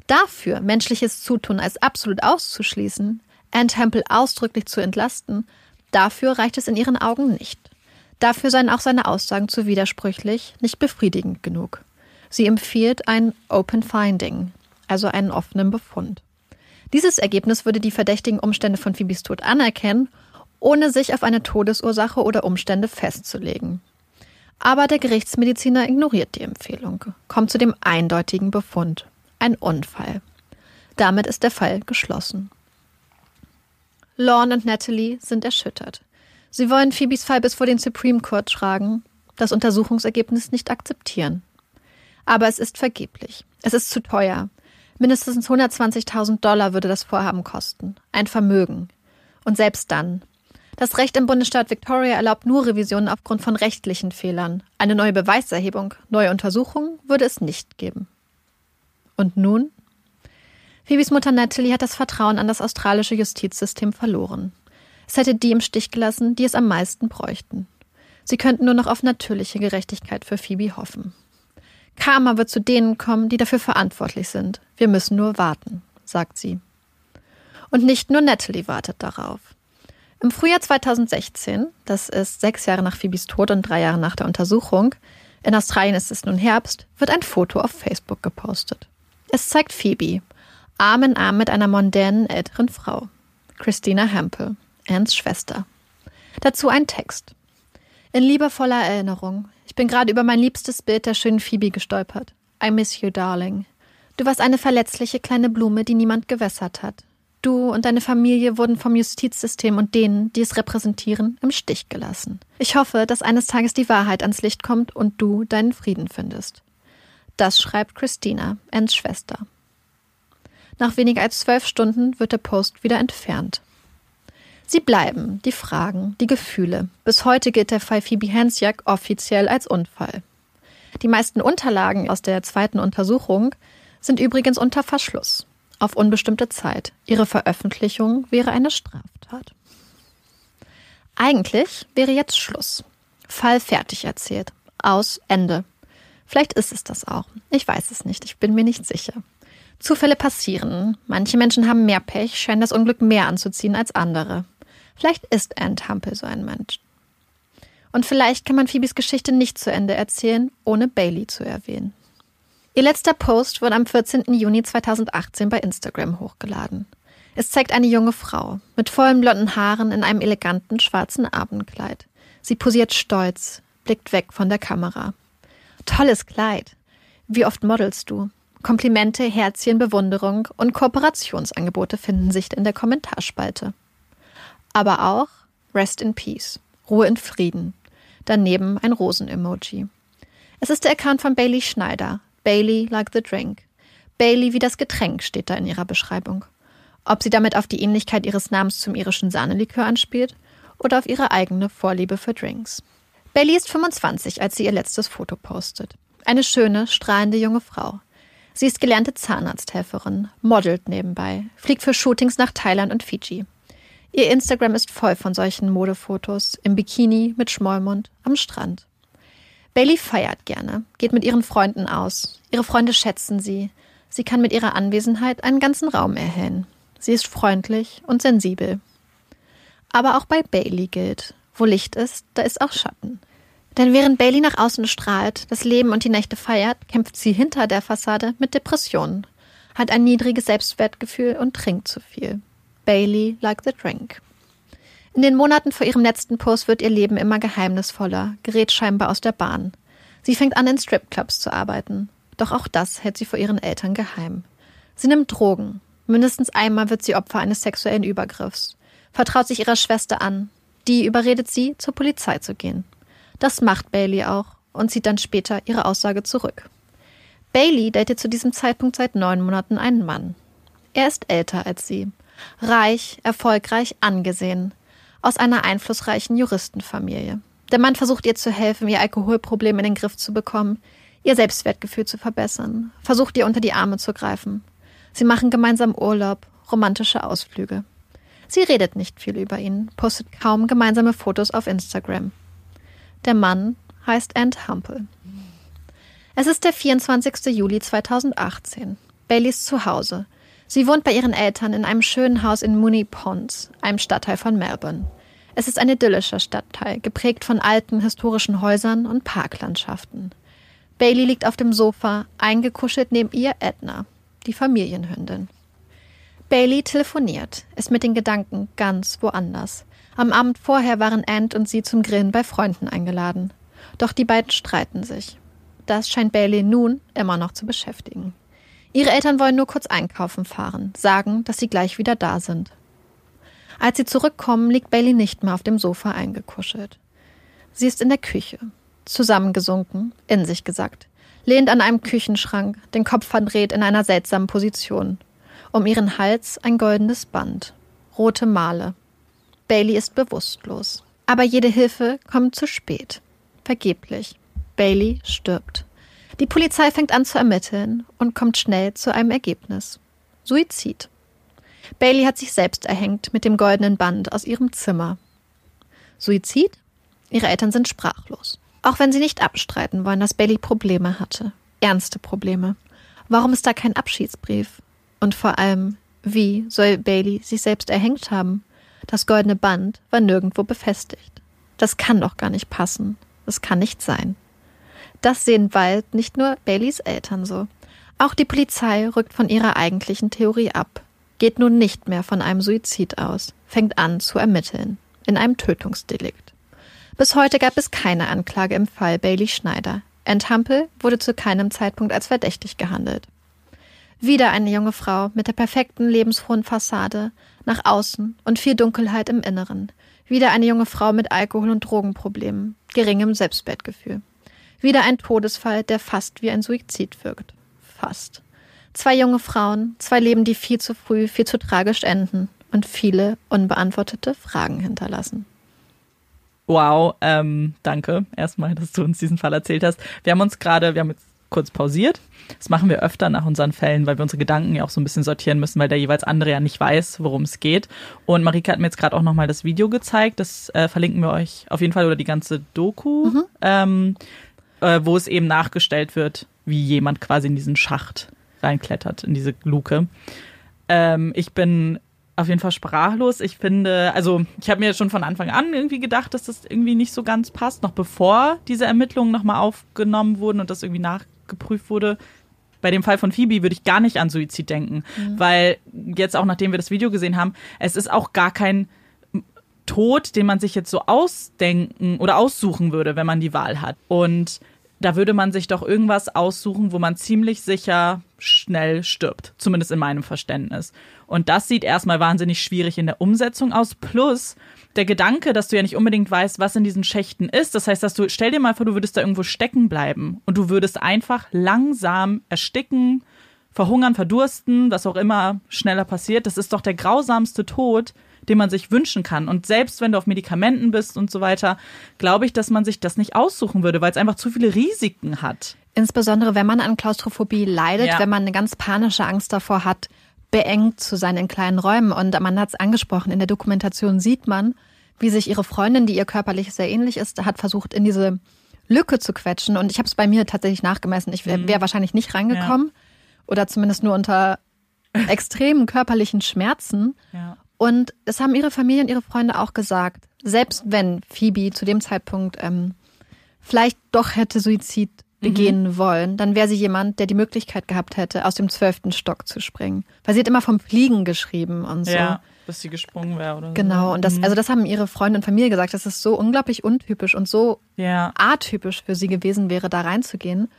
Dafür menschliches Zutun als absolut auszuschließen, Anne Temple ausdrücklich zu entlasten, dafür reicht es in ihren Augen nicht. Dafür seien auch seine Aussagen zu widersprüchlich, nicht befriedigend genug. Sie empfiehlt ein Open Finding, also einen offenen Befund. Dieses Ergebnis würde die verdächtigen Umstände von Phoebes Tod anerkennen, ohne sich auf eine Todesursache oder Umstände festzulegen. Aber der Gerichtsmediziner ignoriert die Empfehlung, kommt zu dem eindeutigen Befund. Ein Unfall. Damit ist der Fall geschlossen. Lorne und Natalie sind erschüttert. Sie wollen Phoebes Fall bis vor den Supreme Court tragen, das Untersuchungsergebnis nicht akzeptieren. Aber es ist vergeblich. Es ist zu teuer. Mindestens 120.000 Dollar würde das Vorhaben kosten. Ein Vermögen. Und selbst dann. Das Recht im Bundesstaat Victoria erlaubt nur Revisionen aufgrund von rechtlichen Fehlern. Eine neue Beweiserhebung, neue Untersuchungen würde es nicht geben. Und nun? Phoebes Mutter Natalie hat das Vertrauen an das australische Justizsystem verloren. Es hätte die im Stich gelassen, die es am meisten bräuchten. Sie könnten nur noch auf natürliche Gerechtigkeit für Phoebe hoffen. Karma wird zu denen kommen, die dafür verantwortlich sind. Wir müssen nur warten, sagt sie. Und nicht nur Natalie wartet darauf. Im Frühjahr 2016, das ist sechs Jahre nach Phoebes Tod und drei Jahre nach der Untersuchung, in Australien ist es nun Herbst, wird ein Foto auf Facebook gepostet. Es zeigt Phoebe, Arm in Arm mit einer mondänen älteren Frau, Christina Hempel, Anns Schwester. Dazu ein Text. In liebevoller Erinnerung, ich bin gerade über mein liebstes Bild der schönen Phoebe gestolpert. I miss you, darling. Du warst eine verletzliche kleine Blume, die niemand gewässert hat. Du und deine Familie wurden vom Justizsystem und denen, die es repräsentieren, im Stich gelassen. Ich hoffe, dass eines Tages die Wahrheit ans Licht kommt und du deinen Frieden findest. Das schreibt Christina, Anns Schwester. Nach weniger als zwölf Stunden wird der Post wieder entfernt. Sie bleiben, die Fragen, die Gefühle. Bis heute gilt der Fall Phoebe Hansjak offiziell als Unfall. Die meisten Unterlagen aus der zweiten Untersuchung sind übrigens unter Verschluss. Auf unbestimmte Zeit. Ihre Veröffentlichung wäre eine Straftat. Eigentlich wäre jetzt Schluss. Fall fertig erzählt. Aus Ende. Vielleicht ist es das auch. Ich weiß es nicht. Ich bin mir nicht sicher. Zufälle passieren. Manche Menschen haben mehr Pech, scheinen das Unglück mehr anzuziehen als andere. Vielleicht ist Anne Hampel so ein Mensch. Und vielleicht kann man Phoebes Geschichte nicht zu Ende erzählen, ohne Bailey zu erwähnen. Ihr letzter Post wurde am 14. Juni 2018 bei Instagram hochgeladen. Es zeigt eine junge Frau mit vollen blonden Haaren in einem eleganten schwarzen Abendkleid. Sie posiert stolz, blickt weg von der Kamera. Tolles Kleid. Wie oft modelst du? Komplimente, Herzchen, Bewunderung und Kooperationsangebote finden sich in der Kommentarspalte aber auch Rest in Peace, Ruhe in Frieden. Daneben ein Rosen-Emoji. Es ist der Account von Bailey Schneider. Bailey like the drink. Bailey wie das Getränk steht da in ihrer Beschreibung. Ob sie damit auf die Ähnlichkeit ihres Namens zum irischen Sahnelikör anspielt oder auf ihre eigene Vorliebe für Drinks. Bailey ist 25, als sie ihr letztes Foto postet. Eine schöne, strahlende junge Frau. Sie ist gelernte Zahnarzthelferin, modelt nebenbei, fliegt für Shootings nach Thailand und Fiji. Ihr Instagram ist voll von solchen Modefotos im Bikini mit Schmollmund am Strand. Bailey feiert gerne, geht mit ihren Freunden aus. Ihre Freunde schätzen sie. Sie kann mit ihrer Anwesenheit einen ganzen Raum erhellen. Sie ist freundlich und sensibel. Aber auch bei Bailey gilt, wo Licht ist, da ist auch Schatten. Denn während Bailey nach außen strahlt, das Leben und die Nächte feiert, kämpft sie hinter der Fassade mit Depressionen, hat ein niedriges Selbstwertgefühl und trinkt zu viel. Bailey like the drink. In den Monaten vor ihrem letzten Post wird ihr Leben immer geheimnisvoller, gerät scheinbar aus der Bahn. Sie fängt an, in Stripclubs zu arbeiten. Doch auch das hält sie vor ihren Eltern geheim. Sie nimmt Drogen. Mindestens einmal wird sie Opfer eines sexuellen Übergriffs. Vertraut sich ihrer Schwester an. Die überredet sie, zur Polizei zu gehen. Das macht Bailey auch und zieht dann später ihre Aussage zurück. Bailey datet zu diesem Zeitpunkt seit neun Monaten einen Mann. Er ist älter als sie. Reich, erfolgreich, angesehen. Aus einer einflussreichen Juristenfamilie. Der Mann versucht ihr zu helfen, ihr Alkoholproblem in den Griff zu bekommen, ihr Selbstwertgefühl zu verbessern, versucht ihr unter die Arme zu greifen. Sie machen gemeinsam Urlaub, romantische Ausflüge. Sie redet nicht viel über ihn, postet kaum gemeinsame Fotos auf Instagram. Der Mann heißt Ant Humple. Es ist der 24. Juli 2018. Baileys Zuhause. Sie wohnt bei ihren Eltern in einem schönen Haus in Mooney Ponds, einem Stadtteil von Melbourne. Es ist ein idyllischer Stadtteil, geprägt von alten historischen Häusern und Parklandschaften. Bailey liegt auf dem Sofa, eingekuschelt neben ihr Edna, die Familienhündin. Bailey telefoniert, ist mit den Gedanken ganz woanders. Am Abend vorher waren Ant und sie zum Grillen bei Freunden eingeladen. Doch die beiden streiten sich. Das scheint Bailey nun immer noch zu beschäftigen. Ihre Eltern wollen nur kurz einkaufen fahren, sagen, dass sie gleich wieder da sind. Als sie zurückkommen, liegt Bailey nicht mehr auf dem Sofa eingekuschelt. Sie ist in der Küche, zusammengesunken, in sich gesackt, lehnt an einem Küchenschrank, den Kopf verdreht in einer seltsamen Position. Um ihren Hals ein goldenes Band. Rote Male. Bailey ist bewusstlos. Aber jede Hilfe kommt zu spät. Vergeblich. Bailey stirbt. Die Polizei fängt an zu ermitteln und kommt schnell zu einem Ergebnis. Suizid. Bailey hat sich selbst erhängt mit dem goldenen Band aus ihrem Zimmer. Suizid? Ihre Eltern sind sprachlos. Auch wenn sie nicht abstreiten wollen, dass Bailey Probleme hatte. Ernste Probleme. Warum ist da kein Abschiedsbrief? Und vor allem, wie soll Bailey sich selbst erhängt haben? Das goldene Band war nirgendwo befestigt. Das kann doch gar nicht passen. Das kann nicht sein. Das sehen bald nicht nur Baileys Eltern so. Auch die Polizei rückt von ihrer eigentlichen Theorie ab, geht nun nicht mehr von einem Suizid aus, fängt an zu ermitteln, in einem Tötungsdelikt. Bis heute gab es keine Anklage im Fall Bailey Schneider. Enthampel wurde zu keinem Zeitpunkt als verdächtig gehandelt. Wieder eine junge Frau mit der perfekten lebensfrohen Fassade nach außen und viel Dunkelheit im Inneren. Wieder eine junge Frau mit Alkohol- und Drogenproblemen, geringem Selbstwertgefühl. Wieder ein Todesfall, der fast wie ein Suizid wirkt. Fast. Zwei junge Frauen, zwei Leben, die viel zu früh, viel zu tragisch enden und viele unbeantwortete Fragen hinterlassen. Wow, ähm, danke erstmal, dass du uns diesen Fall erzählt hast. Wir haben uns gerade, wir haben jetzt kurz pausiert. Das machen wir öfter nach unseren Fällen, weil wir unsere Gedanken ja auch so ein bisschen sortieren müssen, weil der jeweils andere ja nicht weiß, worum es geht. Und Marika hat mir jetzt gerade auch nochmal das Video gezeigt. Das äh, verlinken wir euch auf jeden Fall oder die ganze Doku, mhm. ähm, äh, wo es eben nachgestellt wird, wie jemand quasi in diesen Schacht reinklettert, in diese Luke. Ähm, ich bin auf jeden Fall sprachlos. Ich finde, also ich habe mir schon von Anfang an irgendwie gedacht, dass das irgendwie nicht so ganz passt, noch bevor diese Ermittlungen nochmal aufgenommen wurden und das irgendwie nachgeprüft wurde. Bei dem Fall von Phoebe würde ich gar nicht an Suizid denken, mhm. weil jetzt auch nachdem wir das Video gesehen haben, es ist auch gar kein Tod, den man sich jetzt so ausdenken oder aussuchen würde, wenn man die Wahl hat. Und da würde man sich doch irgendwas aussuchen, wo man ziemlich sicher schnell stirbt. Zumindest in meinem Verständnis. Und das sieht erstmal wahnsinnig schwierig in der Umsetzung aus. Plus der Gedanke, dass du ja nicht unbedingt weißt, was in diesen Schächten ist. Das heißt, dass du, stell dir mal vor, du würdest da irgendwo stecken bleiben und du würdest einfach langsam ersticken, verhungern, verdursten, was auch immer schneller passiert. Das ist doch der grausamste Tod, den man sich wünschen kann. Und selbst wenn du auf Medikamenten bist und so weiter, glaube ich, dass man sich das nicht aussuchen würde, weil es einfach zu viele Risiken hat. Insbesondere wenn man an Klaustrophobie leidet, ja. wenn man eine ganz panische Angst davor hat, beengt zu sein in kleinen Räumen. Und man hat es angesprochen, in der Dokumentation sieht man, wie sich ihre Freundin, die ihr körperlich sehr ähnlich ist, hat versucht, in diese Lücke zu quetschen. Und ich habe es bei mir tatsächlich nachgemessen. Ich wäre mhm. wahrscheinlich nicht reingekommen ja. Oder zumindest nur unter extremen körperlichen Schmerzen. Ja. Und das haben ihre Familie und ihre Freunde auch gesagt. Selbst wenn Phoebe zu dem Zeitpunkt ähm, vielleicht doch hätte Suizid begehen mhm. wollen, dann wäre sie jemand, der die Möglichkeit gehabt hätte, aus dem zwölften Stock zu springen. Weil sie hat immer vom Fliegen geschrieben und so. Ja, dass sie gesprungen wäre oder Genau, so. und das, mhm. also das haben ihre Freunde und Familie gesagt, dass es so unglaublich untypisch und so ja. atypisch für sie gewesen wäre, da reinzugehen.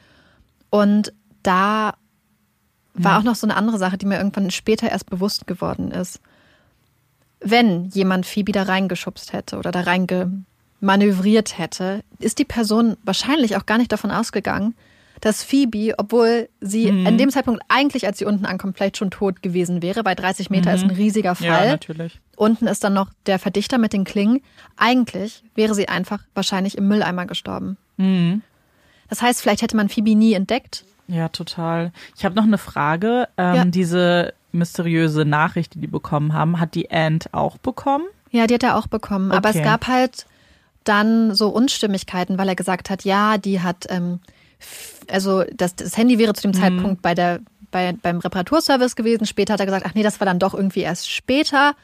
Und da war mhm. auch noch so eine andere Sache, die mir irgendwann später erst bewusst geworden ist wenn jemand Phoebe da reingeschubst hätte oder da reingemanövriert hätte, ist die Person wahrscheinlich auch gar nicht davon ausgegangen, dass Phoebe, obwohl sie mhm. an dem Zeitpunkt eigentlich, als sie unten ankommt, vielleicht schon tot gewesen wäre, weil 30 Meter mhm. ist ein riesiger Fall. Ja, natürlich. Unten ist dann noch der Verdichter mit den Klingen. Eigentlich wäre sie einfach wahrscheinlich im Mülleimer gestorben. Mhm. Das heißt, vielleicht hätte man Phoebe nie entdeckt. Ja, total. Ich habe noch eine Frage. Ähm, ja. Diese mysteriöse Nachricht, die die bekommen haben, hat die Ant auch bekommen? Ja, die hat er auch bekommen. Okay. Aber es gab halt dann so Unstimmigkeiten, weil er gesagt hat, ja, die hat, ähm, also das, das Handy wäre zu dem mhm. Zeitpunkt bei der, bei, beim Reparaturservice gewesen. Später hat er gesagt, ach nee, das war dann doch irgendwie erst später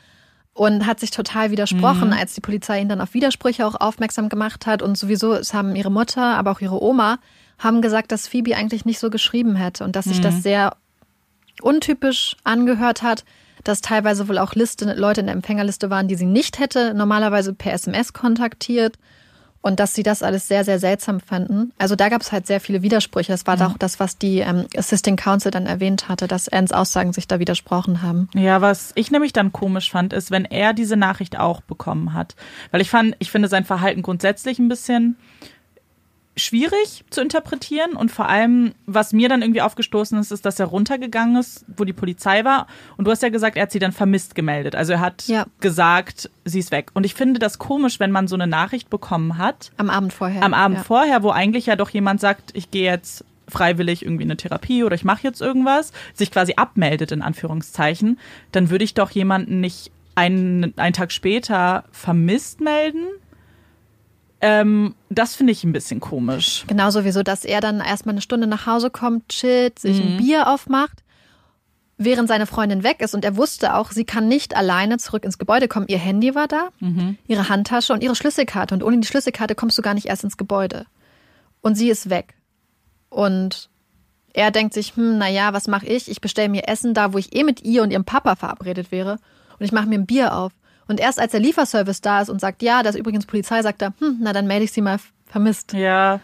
und hat sich total widersprochen, mhm. als die Polizei ihn dann auf Widersprüche auch aufmerksam gemacht hat. Und sowieso, es haben ihre Mutter, aber auch ihre Oma, haben gesagt, dass Phoebe eigentlich nicht so geschrieben hätte und dass sich das mhm. sehr untypisch angehört hat, dass teilweise wohl auch Liste, Leute in der Empfängerliste waren, die sie nicht hätte normalerweise per SMS kontaktiert und dass sie das alles sehr, sehr seltsam fanden. Also da gab es halt sehr viele Widersprüche. Das war mhm. auch das, was die ähm, Assisting Counsel dann erwähnt hatte, dass Anns Aussagen sich da widersprochen haben. Ja, was ich nämlich dann komisch fand, ist, wenn er diese Nachricht auch bekommen hat. Weil ich fand, ich finde sein Verhalten grundsätzlich ein bisschen schwierig zu interpretieren und vor allem, was mir dann irgendwie aufgestoßen ist, ist, dass er runtergegangen ist, wo die Polizei war. Und du hast ja gesagt, er hat sie dann vermisst gemeldet. Also er hat Ja. gesagt, sie ist weg. Und ich finde das komisch, wenn man so eine Nachricht bekommen hat, Am Abend vorher. am Abend ja. vorher, wo eigentlich ja doch jemand sagt, ich gehe jetzt freiwillig irgendwie in eine Therapie oder ich mache jetzt irgendwas, sich quasi abmeldet in Anführungszeichen, dann würde ich doch jemanden nicht einen, einen Tag später vermisst melden. Ähm, das finde ich ein bisschen komisch. Genau sowieso, dass er dann erstmal eine Stunde nach Hause kommt, chillt, sich Mhm. ein Bier aufmacht, während seine Freundin weg ist. Und er wusste auch, sie kann nicht alleine zurück ins Gebäude kommen. Ihr Handy war da, Mhm. ihre Handtasche und ihre Schlüsselkarte. Und ohne die Schlüsselkarte kommst du gar nicht erst ins Gebäude. Und sie ist weg. Und er denkt sich, hm, naja, was mache ich? Ich bestelle mir Essen da, wo ich eh mit ihr und ihrem Papa verabredet wäre. Und ich mache mir ein Bier auf. Und erst als der Lieferservice da ist und sagt, ja, da ist übrigens Polizei, sagt er, hm, na dann melde ich sie mal vermisst. Ja,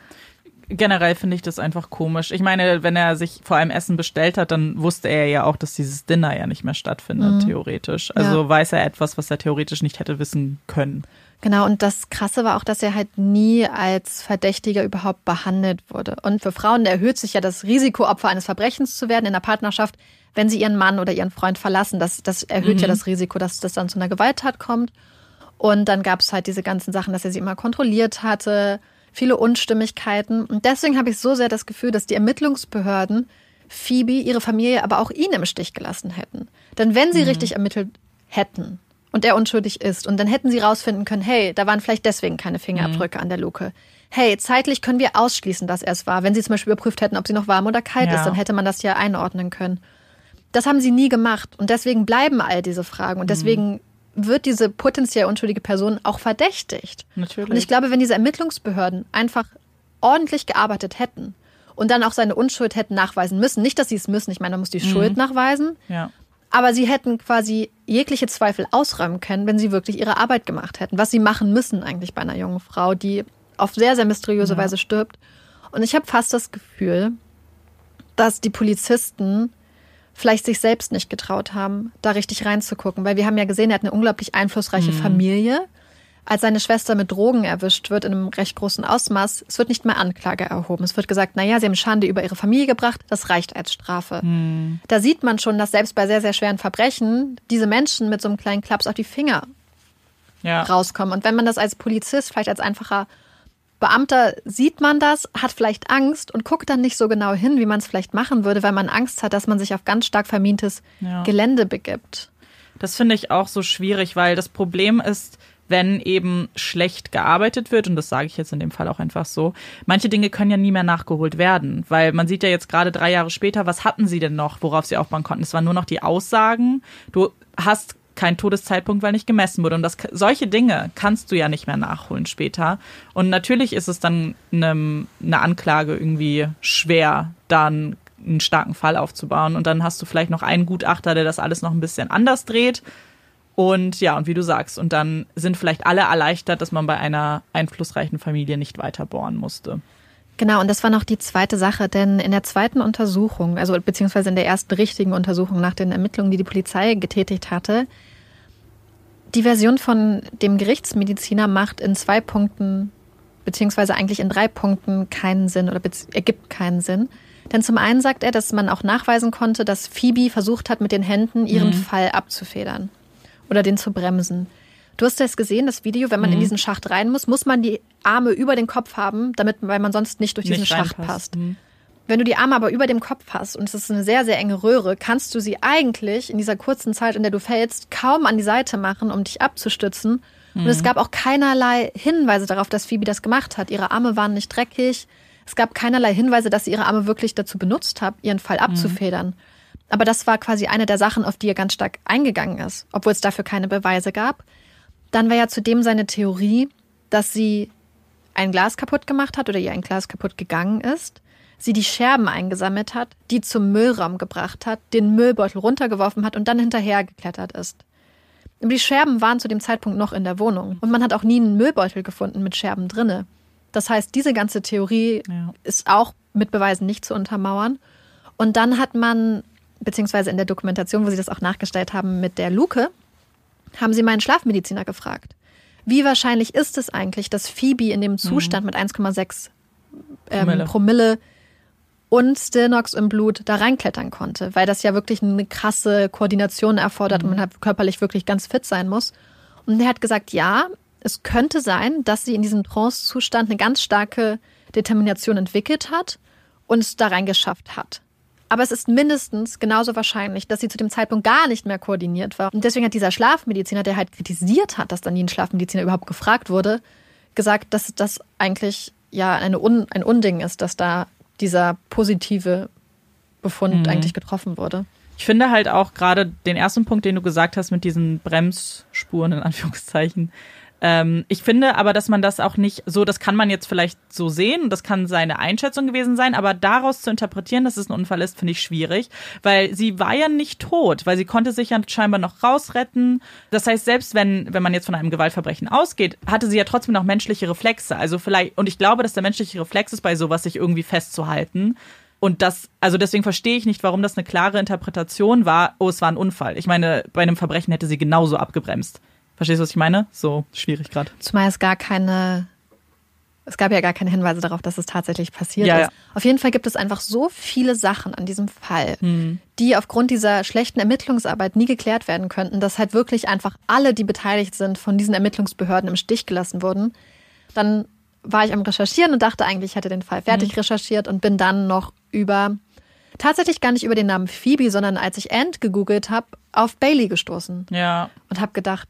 generell finde ich das einfach komisch. Ich meine, wenn er sich vor allem Essen bestellt hat, dann wusste er ja auch, dass dieses Dinner ja nicht mehr stattfindet, theoretisch. Also Ja. weiß er etwas, was er theoretisch nicht hätte wissen können. Genau, und das Krasse war auch, dass er halt nie als Verdächtiger überhaupt behandelt wurde. Und für Frauen erhöht sich ja das Risiko, Opfer eines Verbrechens zu werden in der Partnerschaft, wenn sie ihren Mann oder ihren Freund verlassen. Das, das erhöht ja das Risiko, dass das dann zu einer Gewalttat kommt. Und dann gab es halt diese ganzen Sachen, dass er sie immer kontrolliert hatte, viele Unstimmigkeiten. Und deswegen habe ich so sehr das Gefühl, dass die Ermittlungsbehörden Phoebe, ihre Familie, aber auch ihn im Stich gelassen hätten. Denn wenn sie richtig ermittelt hätten und er unschuldig ist, und dann hätten sie rausfinden können, hey, da waren vielleicht deswegen keine Fingerabdrücke an der Luke. Hey, zeitlich können wir ausschließen, dass er es war. Wenn sie zum Beispiel überprüft hätten, ob sie noch warm oder kalt Ja. ist, dann hätte man das ja einordnen können. Das haben sie nie gemacht. Und deswegen bleiben all diese Fragen. Und deswegen wird diese potenziell unschuldige Person auch verdächtigt. Natürlich. Und ich glaube, wenn diese Ermittlungsbehörden einfach ordentlich gearbeitet hätten und dann auch seine Unschuld hätten nachweisen müssen, nicht, dass sie es müssen, ich meine, man muss die Schuld nachweisen, Ja. aber sie hätten quasi jegliche Zweifel ausräumen können, wenn sie wirklich ihre Arbeit gemacht hätten, was sie machen müssen eigentlich bei einer jungen Frau, die auf sehr, sehr mysteriöse Weise stirbt. Und ich habe fast das Gefühl, dass die Polizisten vielleicht sich selbst nicht getraut haben, da richtig reinzugucken. Weil wir haben ja gesehen, er hat eine unglaublich einflussreiche Familie. Als seine Schwester mit Drogen erwischt wird in einem recht großen Ausmaß, es wird nicht mehr Anklage erhoben. Es wird gesagt, naja, sie haben Schande über ihre Familie gebracht, das reicht als Strafe. Da sieht man schon, dass selbst bei sehr, sehr schweren Verbrechen diese Menschen mit so einem kleinen Klaps auf die Finger Ja. rauskommen. Und wenn man das als Polizist, vielleicht als einfacher Beamter sieht man das, hat vielleicht Angst und guckt dann nicht so genau hin, wie man es vielleicht machen würde, weil man Angst hat, dass man sich auf ganz stark vermintes Ja. Gelände begibt. Das finde ich auch so schwierig, weil das Problem ist, wenn eben schlecht gearbeitet wird, und das sage ich jetzt in dem Fall auch einfach so, manche Dinge können ja nie mehr nachgeholt werden, weil man sieht ja jetzt gerade drei Jahre später, was hatten sie denn noch, worauf sie aufbauen konnten? Es waren nur noch die Aussagen. Du hast keinen Todeszeitpunkt, weil nicht gemessen wurde. Und das, solche Dinge kannst du ja nicht mehr nachholen später. Und natürlich ist es dann eine, eine Anklage irgendwie schwer, dann einen starken Fall aufzubauen. Und dann hast du vielleicht noch einen Gutachter, der das alles noch ein bisschen anders dreht. Und ja, und wie du sagst, und dann sind vielleicht alle erleichtert, dass man bei einer einflussreichen Familie nicht weiter bohren musste. Genau, und das war noch die zweite Sache, denn in der zweiten Untersuchung, also beziehungsweise in der ersten richtigen Untersuchung nach den Ermittlungen, die die Polizei getätigt hatte, die Version von dem Gerichtsmediziner macht in zwei Punkten, beziehungsweise eigentlich in drei Punkten keinen Sinn oder ergibt keinen Sinn. Denn zum einen sagt er, dass man auch nachweisen konnte, dass Phoebe versucht hat, mit den Händen ihren Fall abzufedern oder den zu bremsen. Du hast das gesehen, das Video, wenn man Mhm. in diesen Schacht rein muss, muss man die Arme über den Kopf haben, damit, weil man sonst nicht durch diesen Nicht Schacht passt. Mhm. Wenn du die Arme aber über dem Kopf hast und es ist eine sehr, sehr enge Röhre, kannst du sie eigentlich in dieser kurzen Zeit, in der du fällst, kaum an die Seite machen, um dich abzustützen. Und es gab auch keinerlei Hinweise darauf, dass Phoebe das gemacht hat. Ihre Arme waren nicht dreckig. Es gab keinerlei Hinweise, dass sie ihre Arme wirklich dazu benutzt hat, ihren Fall abzufedern. Aber das war quasi eine der Sachen, auf die er ganz stark eingegangen ist, obwohl es dafür keine Beweise gab. Dann war ja zudem seine Theorie, dass sie ein Glas kaputt gemacht hat oder ihr ein Glas kaputt gegangen ist, sie die Scherben eingesammelt hat, die zum Müllraum gebracht hat, den Müllbeutel runtergeworfen hat und dann hinterher geklettert ist. Die Scherben waren zu dem Zeitpunkt noch in der Wohnung und man hat auch nie einen Müllbeutel gefunden mit Scherben drinne. Das heißt, diese ganze Theorie Ja. ist auch mit Beweisen nicht zu untermauern. Und dann hat man, beziehungsweise in der Dokumentation, wo sie das auch nachgestellt haben mit der Luke, haben sie meinen Schlafmediziner gefragt. Wie wahrscheinlich ist es eigentlich, dass Phoebe in dem Zustand mit 1,6 ähm, Promille. Promille. und Stilnox im Blut da reinklettern konnte, weil das ja wirklich eine krasse Koordination erfordert und man halt körperlich wirklich ganz fit sein muss. Und er hat gesagt, ja, es könnte sein, dass sie in diesem Trance-Zustand eine ganz starke Determination entwickelt hat und es da reingeschafft hat. Aber es ist mindestens genauso wahrscheinlich, dass sie zu dem Zeitpunkt gar nicht mehr koordiniert war. Und deswegen hat dieser Schlafmediziner, der halt kritisiert hat, dass dann nie ein Schlafmediziner überhaupt gefragt wurde, gesagt, dass das eigentlich ja eine Un ein Unding ist, dass da dieser positive Befund eigentlich getroffen wurde. Ich finde halt auch gerade den ersten Punkt, den du gesagt hast mit diesen Bremsspuren in Anführungszeichen. Ähm, ich finde aber, dass man das auch nicht so, das kann man jetzt vielleicht so sehen das kann seine Einschätzung gewesen sein, aber daraus zu interpretieren, dass es ein Unfall ist, finde ich schwierig, weil sie war ja nicht tot, weil sie konnte sich ja scheinbar noch rausretten. Das heißt, selbst wenn, wenn man jetzt von einem Gewaltverbrechen ausgeht, hatte sie ja trotzdem noch menschliche Reflexe. Also vielleicht, und ich glaube, dass der menschliche Reflex ist bei sowas, sich irgendwie festzuhalten. Und das, also deswegen verstehe ich nicht, warum das eine klare Interpretation war, oh, es war ein Unfall. Ich meine, bei einem Verbrechen hätte sie genauso abgebremst. Verstehst du, was ich meine? So schwierig gerade. Zumal es gar keine, es gab ja gar keine Hinweise darauf, dass es tatsächlich passiert Ja, ist. ja. Auf jeden Fall gibt es einfach so viele Sachen an diesem Fall, Hm. die aufgrund dieser schlechten Ermittlungsarbeit nie geklärt werden könnten, dass halt wirklich einfach alle, die beteiligt sind, von diesen Ermittlungsbehörden im Stich gelassen wurden. Dann war ich am Recherchieren und dachte eigentlich, ich hätte den Fall fertig recherchiert und bin dann noch über, tatsächlich gar nicht über den Namen Phoebe, sondern als ich Ant gegoogelt habe, auf Bailey gestoßen Ja. und habe gedacht,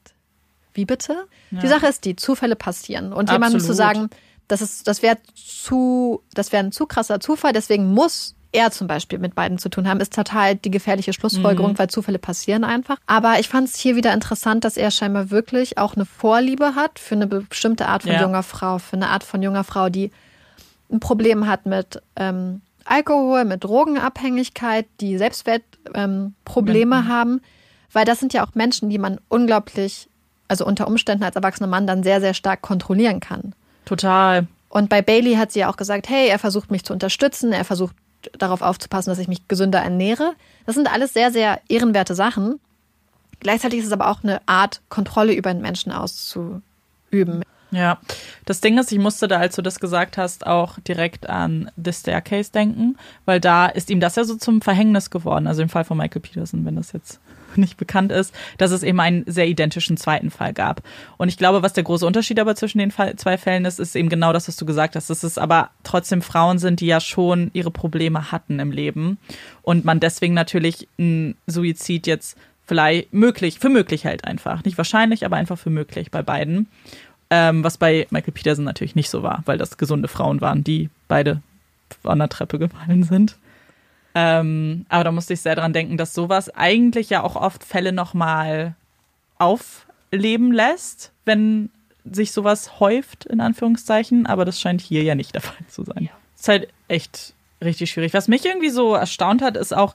wie bitte? Die Sache ist die, Zufälle passieren. Und jemandem zu sagen, das, ist, das wäre zu, das wäre ein zu krasser Zufall, deswegen muss er zum Beispiel mit beiden zu tun haben, ist total die gefährliche Schlussfolgerung, weil Zufälle passieren einfach. Aber ich fand es hier wieder interessant, dass er scheinbar wirklich auch eine Vorliebe hat für eine bestimmte Art von Ja. junger Frau, für eine Art von junger Frau, die ein Problem hat mit ähm, Alkohol, mit Drogenabhängigkeit, die Selbstwertprobleme ähm, Probleme haben. Weil das sind ja auch Menschen, die man unglaublich, also unter Umständen als erwachsener Mann dann sehr, sehr stark kontrollieren kann. Total. Und bei Bailey hat sie ja auch gesagt, hey, er versucht mich zu unterstützen, er versucht darauf aufzupassen, dass ich mich gesünder ernähre. Das sind alles sehr, sehr ehrenwerte Sachen. Gleichzeitig ist es aber auch eine Art, Kontrolle über einen Menschen auszuüben. Ja, das Ding ist, ich musste da, als du das gesagt hast, auch direkt an The Staircase denken, weil da ist ihm das ja so zum Verhängnis geworden, also im Fall von Michael Peterson, wenn das jetzt nicht bekannt ist, dass es eben einen sehr identischen zweiten Fall gab. Und ich glaube, was der große Unterschied aber zwischen den Fall, zwei Fällen ist, ist eben genau das, was du gesagt hast, dass es aber trotzdem Frauen sind, die ja schon ihre Probleme hatten im Leben und man deswegen natürlich ein Suizid jetzt vielleicht möglich, für möglich hält einfach. Nicht wahrscheinlich, aber einfach für möglich bei beiden. Ähm, was bei Michael Peterson natürlich nicht so war, weil das gesunde Frauen waren, die beide an der Treppe gefallen sind. Ähm, aber da musste ich sehr dran denken, dass sowas eigentlich ja auch oft Fälle nochmal aufleben lässt, wenn sich sowas häuft, in Anführungszeichen. Aber das scheint hier ja nicht der Fall zu sein. Ist halt echt richtig schwierig. Was mich irgendwie so erstaunt hat, ist auch,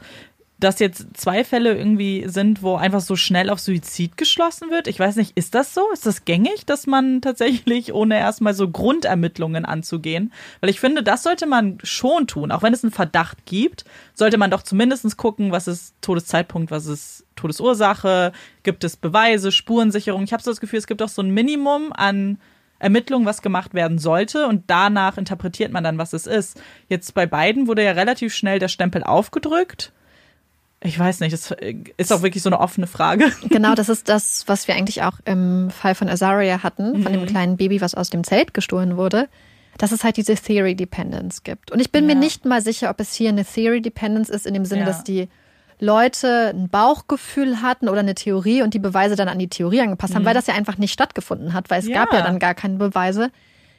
dass jetzt zwei Fälle irgendwie sind, wo einfach so schnell auf Suizid geschlossen wird. Ich weiß nicht, ist das so? Ist das gängig, dass man tatsächlich, ohne erstmal so Grundermittlungen anzugehen? Weil ich finde, das sollte man schon tun. Auch wenn es einen Verdacht gibt, sollte man doch zumindest gucken, was ist Todeszeitpunkt, was ist Todesursache, gibt es Beweise, Spurensicherung. Ich habe so das Gefühl, es gibt auch so ein Minimum an Ermittlungen, was gemacht werden sollte und danach interpretiert man dann, was es ist. Jetzt bei beiden wurde ja relativ schnell der Stempel aufgedrückt. Ich weiß nicht, das ist auch wirklich so eine offene Frage. Genau, das ist das, was wir eigentlich auch im Fall von Azaria hatten, von dem kleinen Baby, was aus dem Zelt gestohlen wurde, dass es halt diese Theory Dependence gibt. Und ich bin mir Ja. nicht mal sicher, ob es hier eine Theory Dependence ist, in dem Sinne, Ja. dass die Leute ein Bauchgefühl hatten oder eine Theorie und die Beweise dann an die Theorie angepasst haben, weil das ja einfach nicht stattgefunden hat, weil es Mhm. Ja. gab ja dann gar keine Beweise.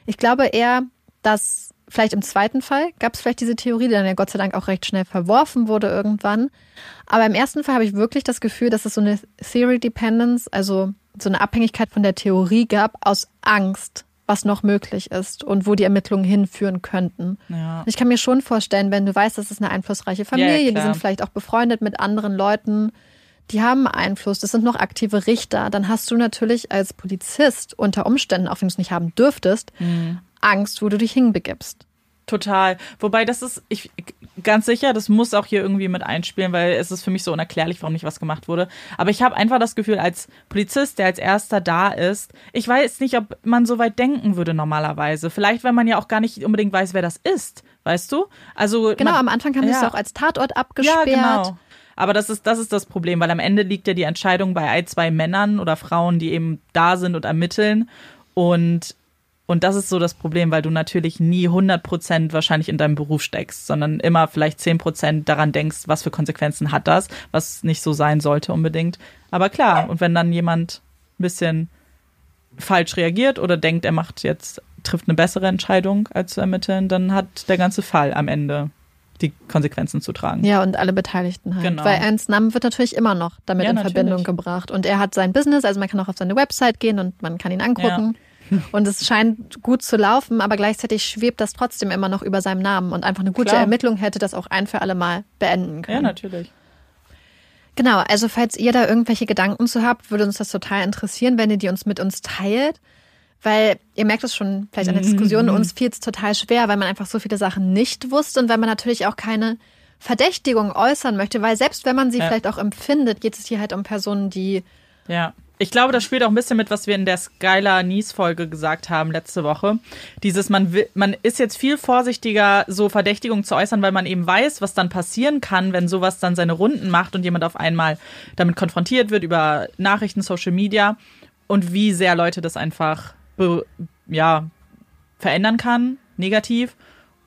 Ich glaube eher, dass vielleicht im zweiten Fall gab es vielleicht diese Theorie, die dann ja Gott sei Dank auch recht schnell verworfen wurde irgendwann. Aber im ersten Fall habe ich wirklich das Gefühl, dass es so eine Theory Dependence, also so eine Abhängigkeit von der Theorie gab aus Angst, was noch möglich ist und wo die Ermittlungen hinführen könnten. Ja. Ich kann mir schon vorstellen, wenn du weißt, das ist eine einflussreiche Familie, die klar. sind vielleicht auch befreundet mit anderen Leuten, die haben Einfluss, das sind noch aktive Richter, dann hast du natürlich als Polizist unter Umständen, auch wenn du es nicht haben dürftest, Mhm. Angst, wo du dich hinbegibst. Total. Wobei das ist, ich ganz sicher, das muss auch hier irgendwie mit einspielen, weil es ist für mich so unerklärlich, warum nicht was gemacht wurde. Aber ich habe einfach das Gefühl, als Polizist, der als erster da ist, ich weiß nicht, ob man so weit denken würde normalerweise. Vielleicht, weil man ja auch gar nicht unbedingt weiß, wer das ist, weißt du? Also Genau, man, am Anfang haben sie es ja. auch als Tatort abgesperrt. Ja, genau. Aber das ist, das ist das Problem, weil am Ende liegt ja die Entscheidung bei ein, zwei Männern oder Frauen, die eben da sind und ermitteln. Und, und das ist so das Problem, weil du natürlich nie 100 Prozent wahrscheinlich in deinem Beruf steckst, sondern immer vielleicht 10 Prozent daran denkst, was für Konsequenzen hat das, was nicht so sein sollte unbedingt. Aber klar, und wenn dann jemand ein bisschen falsch reagiert oder denkt, er macht jetzt, trifft eine bessere Entscheidung als zu ermitteln, dann hat der ganze Fall am Ende die Konsequenzen zu tragen. Ja, und alle Beteiligten halt. Genau. Weil Ernst Namm wird natürlich immer noch damit Ja, in natürlich. Verbindung gebracht. Und er hat sein Business, also man kann auch auf seine Website gehen und man kann ihn angucken. Und es scheint gut zu laufen, aber gleichzeitig schwebt das trotzdem immer noch über seinem Namen. Und einfach eine gute Klar. Ermittlung hätte das auch ein für alle Mal beenden können. Ja, natürlich. Genau, also falls ihr da irgendwelche Gedanken zu habt, würde uns das total interessieren, wenn ihr die uns mit uns teilt. Weil ihr merkt es schon vielleicht an der Diskussion, uns fiel es total schwer, weil man einfach so viele Sachen nicht wusste und weil man natürlich auch keine Verdächtigung äußern möchte, weil selbst wenn man sie Ja. vielleicht auch empfindet, geht es hier halt um Personen, die Ja. Ich glaube, das spielt auch ein bisschen mit, was wir in der Skylar Nies Folge gesagt haben letzte Woche. Dieses, man will, man ist jetzt viel vorsichtiger, so Verdächtigungen zu äußern, weil man eben weiß, was dann passieren kann, wenn sowas dann seine Runden macht und jemand auf einmal damit konfrontiert wird über Nachrichten, Social Media und wie sehr Leute das einfach, ja, verändern kann, negativ.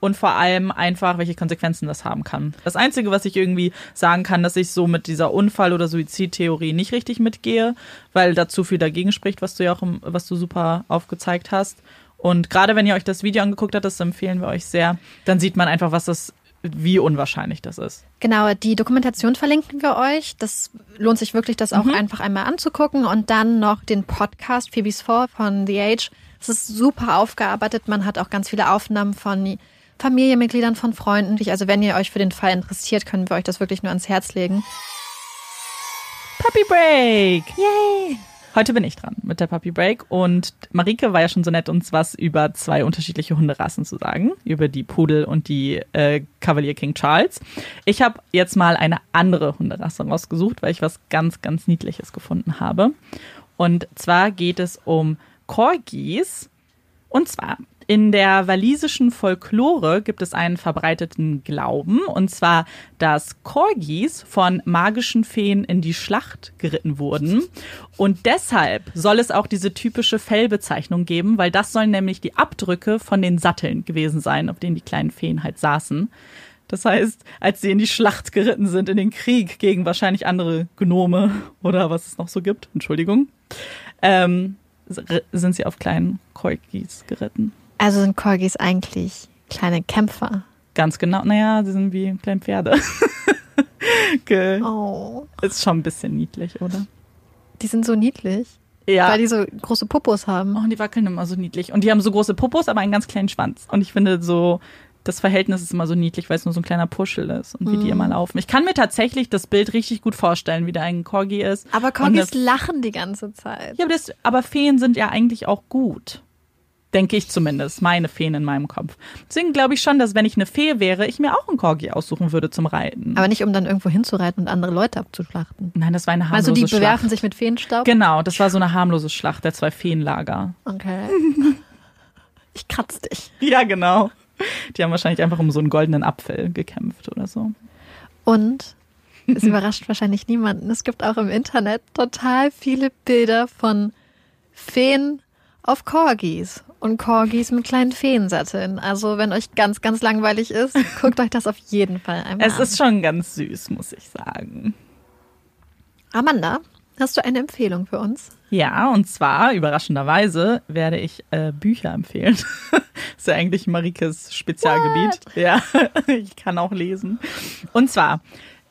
Und vor allem einfach, welche Konsequenzen das haben kann. Das Einzige, was ich irgendwie sagen kann, dass ich so mit dieser Unfall- oder Suizidtheorie nicht richtig mitgehe, weil da zu viel dagegen spricht, was du ja auch, im- was du super aufgezeigt hast. Und gerade wenn ihr euch das Video angeguckt habt, das empfehlen wir euch sehr, dann sieht man einfach, was das, wie unwahrscheinlich das ist. Genau, die Dokumentation verlinken wir euch. Das lohnt sich wirklich, das auch einfach einmal anzugucken. Und dann noch den Podcast Phoebe's Fall von The Age. Es ist super aufgearbeitet. Man hat auch ganz viele Aufnahmen von Familienmitgliedern, von Freunden. Also wenn ihr euch für den Fall interessiert, können wir euch das wirklich nur ans Herz legen. Puppy Break! Yay! Heute bin ich dran mit der Puppy Break und Marike war ja schon so nett, uns was über zwei unterschiedliche Hunderassen zu sagen, über die Pudel und die äh, Cavalier King Charles. Ich habe jetzt mal eine andere Hunderasse rausgesucht, weil ich was ganz, ganz Niedliches gefunden habe. Und zwar geht es um Corgis. Und zwar in der walisischen Folklore gibt es einen verbreiteten Glauben, und zwar, dass Corgis von magischen Feen in die Schlacht geritten wurden. Und deshalb soll es auch diese typische Fellbezeichnung geben, weil das sollen nämlich die Abdrücke von den Satteln gewesen sein, auf denen die kleinen Feen halt saßen. Das heißt, als sie in die Schlacht geritten sind, in den Krieg gegen wahrscheinlich andere Gnome oder was es noch so gibt, Entschuldigung, ähm, sind sie auf kleinen Corgis geritten. Also sind Corgis eigentlich kleine Kämpfer. Ganz genau. Naja, sie sind wie kleine Pferde. Ge- Oh. Ist schon ein bisschen niedlich, oder? Die sind so niedlich, Ja. weil die so große Popos haben. oh, und die wackeln immer so niedlich. Und die haben so große Popos, aber einen ganz kleinen Schwanz. Und ich finde so, das Verhältnis ist immer so niedlich, weil es nur so ein kleiner Puschel ist und wie die immer laufen. Ich kann mir tatsächlich das Bild richtig gut vorstellen, wie da ein Corgi ist. Aber Corgis lachen die ganze Zeit. Ja, aber, das, aber Feen sind ja eigentlich auch gut. Denke ich zumindest. Meine Feen in meinem Kopf. Deswegen glaube ich schon, dass wenn ich eine Fee wäre, ich mir auch einen Corgi aussuchen würde zum Reiten. Aber nicht, um dann irgendwo hinzureiten und andere Leute abzuschlachten. Nein, das war eine harmlose Also die bewerfen Schlacht. sich mit Feenstaub? Genau, das war so eine harmlose Schlacht der zwei Feenlager. Okay. Ich kratz dich. Ja, genau. Die haben wahrscheinlich einfach um so einen goldenen Apfel gekämpft oder so. Und es überrascht wahrscheinlich niemanden. Es gibt auch im Internet total viele Bilder von Feen auf Corgis und Corgis mit kleinen Feensatteln. Also wenn euch ganz, ganz langweilig ist, guckt euch das auf jeden Fall einmal Es an. ist schon ganz süß, muss ich sagen. Amanda, hast du eine Empfehlung für uns? Ja, und zwar, überraschenderweise, werde ich äh, Bücher empfehlen. ist ja eigentlich Marikes Spezialgebiet. Ja, ich kann auch lesen. Und zwar,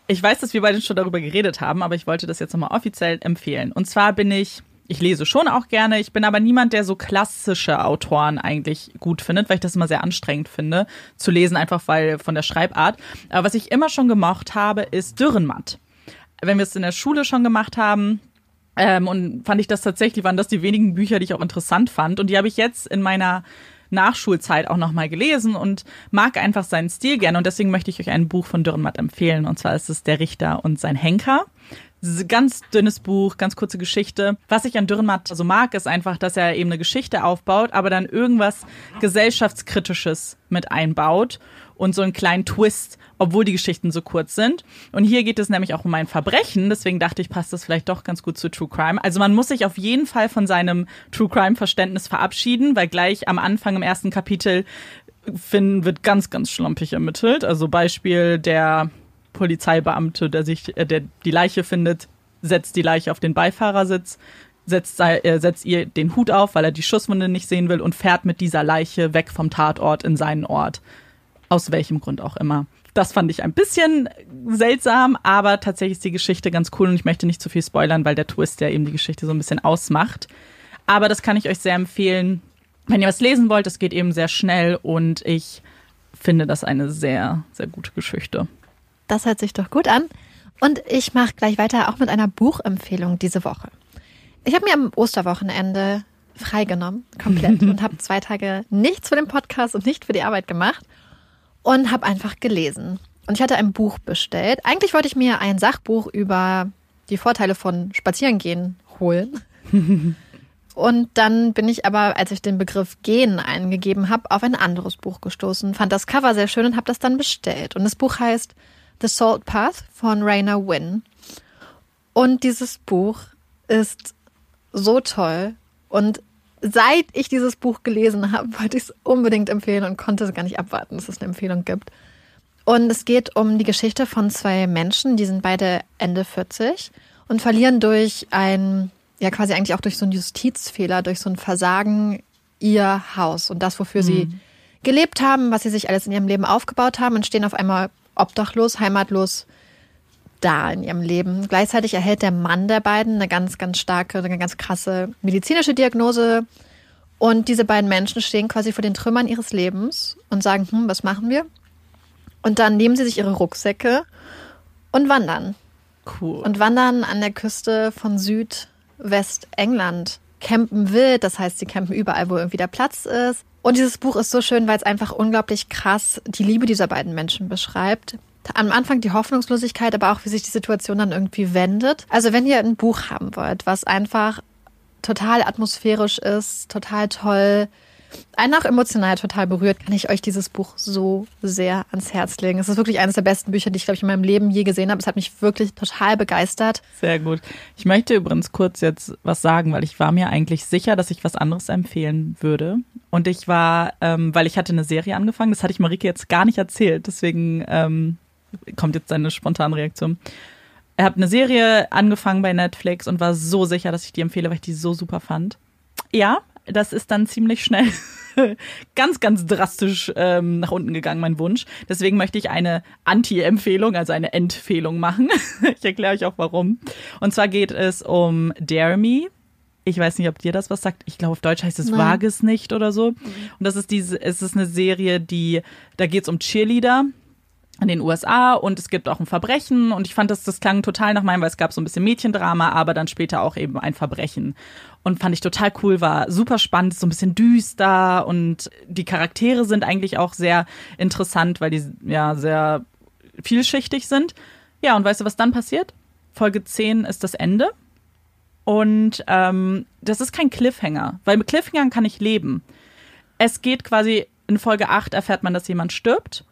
ich weiß, dass wir beide schon darüber geredet haben, aber ich wollte das jetzt nochmal offiziell empfehlen. Und zwar bin ich, ich lese schon auch gerne, ich bin aber niemand, der so klassische Autoren eigentlich gut findet, weil ich das immer sehr anstrengend finde, zu lesen, einfach weil von der Schreibart. Aber was ich immer schon gemocht habe, ist Dürrenmatt. Wenn wir es in der Schule schon gemacht haben, ähm, und fand ich das tatsächlich, waren das die wenigen Bücher, die ich auch interessant fand. Und die habe ich jetzt in meiner Nachschulzeit auch nochmal gelesen und mag einfach seinen Stil gerne. Und deswegen möchte ich euch ein Buch von Dürrenmatt empfehlen. Und zwar ist es Der Richter und sein Henker ganz dünnes Buch, ganz kurze Geschichte. Was ich an Dürrenmatt so mag, ist einfach, dass er eben eine Geschichte aufbaut, aber dann irgendwas gesellschaftskritisches mit einbaut und so einen kleinen Twist, obwohl die Geschichten so kurz sind. Und hier geht es nämlich auch um ein Verbrechen, deswegen dachte ich, passt das vielleicht doch ganz gut zu True Crime. Also man muss sich auf jeden Fall von seinem True Crime Verständnis verabschieden, weil gleich am Anfang im ersten Kapitel Finn wird ganz, ganz schlampig ermittelt. Also Beispiel der Polizeibeamte, der sich, äh, der die Leiche findet, setzt die Leiche auf den Beifahrersitz, setzt, äh, setzt ihr den Hut auf, weil er die Schusswunde nicht sehen will und fährt mit dieser Leiche weg vom Tatort in seinen Ort. Aus welchem Grund auch immer. Das fand ich ein bisschen seltsam, aber tatsächlich ist die Geschichte ganz cool und ich möchte nicht zu viel spoilern, weil der Twist ja eben die Geschichte so ein bisschen ausmacht. Aber das kann ich euch sehr empfehlen, wenn ihr was lesen wollt. Es geht eben sehr schnell und ich finde das eine sehr, sehr gute Geschichte. Das hört sich doch gut an. Und ich mache gleich weiter auch mit einer Buchempfehlung diese Woche. Ich habe mir am Osterwochenende freigenommen, komplett, und habe zwei Tage nichts für den Podcast und nicht für die Arbeit gemacht und habe einfach gelesen. Und ich hatte ein Buch bestellt. Eigentlich wollte ich mir ein Sachbuch über die Vorteile von Spazierengehen holen. Und dann bin ich aber, als ich den Begriff Gehen eingegeben habe, auf ein anderes Buch gestoßen, fand das Cover sehr schön und habe das dann bestellt. Und das Buch heißt The Salt Path von Rainer Wynn. Und dieses Buch ist so toll. Und seit ich dieses Buch gelesen habe, wollte ich es unbedingt empfehlen und konnte es gar nicht abwarten, dass es eine Empfehlung gibt. Und es geht um die Geschichte von zwei Menschen, die sind beide Ende 40 und verlieren durch ein, ja quasi eigentlich auch durch so einen Justizfehler, durch so ein Versagen ihr Haus und das, wofür mhm. sie gelebt haben, was sie sich alles in ihrem Leben aufgebaut haben und stehen auf einmal obdachlos, heimatlos da in ihrem Leben. Gleichzeitig erhält der Mann der beiden eine ganz, ganz starke, eine ganz krasse medizinische Diagnose. Und diese beiden Menschen stehen quasi vor den Trümmern ihres Lebens und sagen, hm, was machen wir? Und dann nehmen sie sich ihre Rucksäcke und wandern. Cool. Und wandern an der Küste von Südwestengland. Campen wild, das heißt, sie campen überall, wo irgendwie der Platz ist. Und dieses Buch ist so schön, weil es einfach unglaublich krass die Liebe dieser beiden Menschen beschreibt. Am Anfang die Hoffnungslosigkeit, aber auch wie sich die Situation dann irgendwie wendet. Also wenn ihr ein Buch haben wollt, was einfach total atmosphärisch ist, total toll, einen auch emotional total berührt, kann ich euch dieses Buch so sehr ans Herz legen. Es ist wirklich eines der besten Bücher, die ich, glaube ich, in meinem Leben je gesehen habe. Es hat mich wirklich total begeistert. Sehr gut. Ich möchte übrigens kurz jetzt was sagen, weil ich war mir eigentlich sicher, dass ich was anderes empfehlen würde. Und ich war, ähm, weil ich hatte eine Serie angefangen, das hatte ich Marike jetzt gar nicht erzählt, deswegen ähm, kommt jetzt seine spontane Reaktion. Er hat eine Serie angefangen bei Netflix und war so sicher, dass ich die empfehle, weil ich die so super fand. Ja, das ist dann ziemlich schnell ganz, ganz drastisch ähm, nach unten gegangen, mein Wunsch. Deswegen möchte ich eine Anti-Empfehlung, also eine Empfehlung machen. ich erkläre euch auch warum. Und zwar geht es um Dare Me. Ich weiß nicht, ob dir das was sagt. Ich glaube, auf Deutsch heißt es Nein. Wage es nicht oder so. Und das ist diese, es ist eine Serie, die, da geht es um Cheerleader in den USA und es gibt auch ein Verbrechen und ich fand das, das klang total nach meinem, weil es gab so ein bisschen Mädchendrama, aber dann später auch eben ein Verbrechen und fand ich total cool, war super spannend, so ein bisschen düster und die Charaktere sind eigentlich auch sehr interessant, weil die ja sehr vielschichtig sind. Ja, und weißt du, was dann passiert? Folge 10 ist das Ende. Und ähm, das ist kein Cliffhanger, weil mit Cliffhangern kann ich leben. Es geht quasi, in Folge 8 erfährt man, dass jemand stirbt.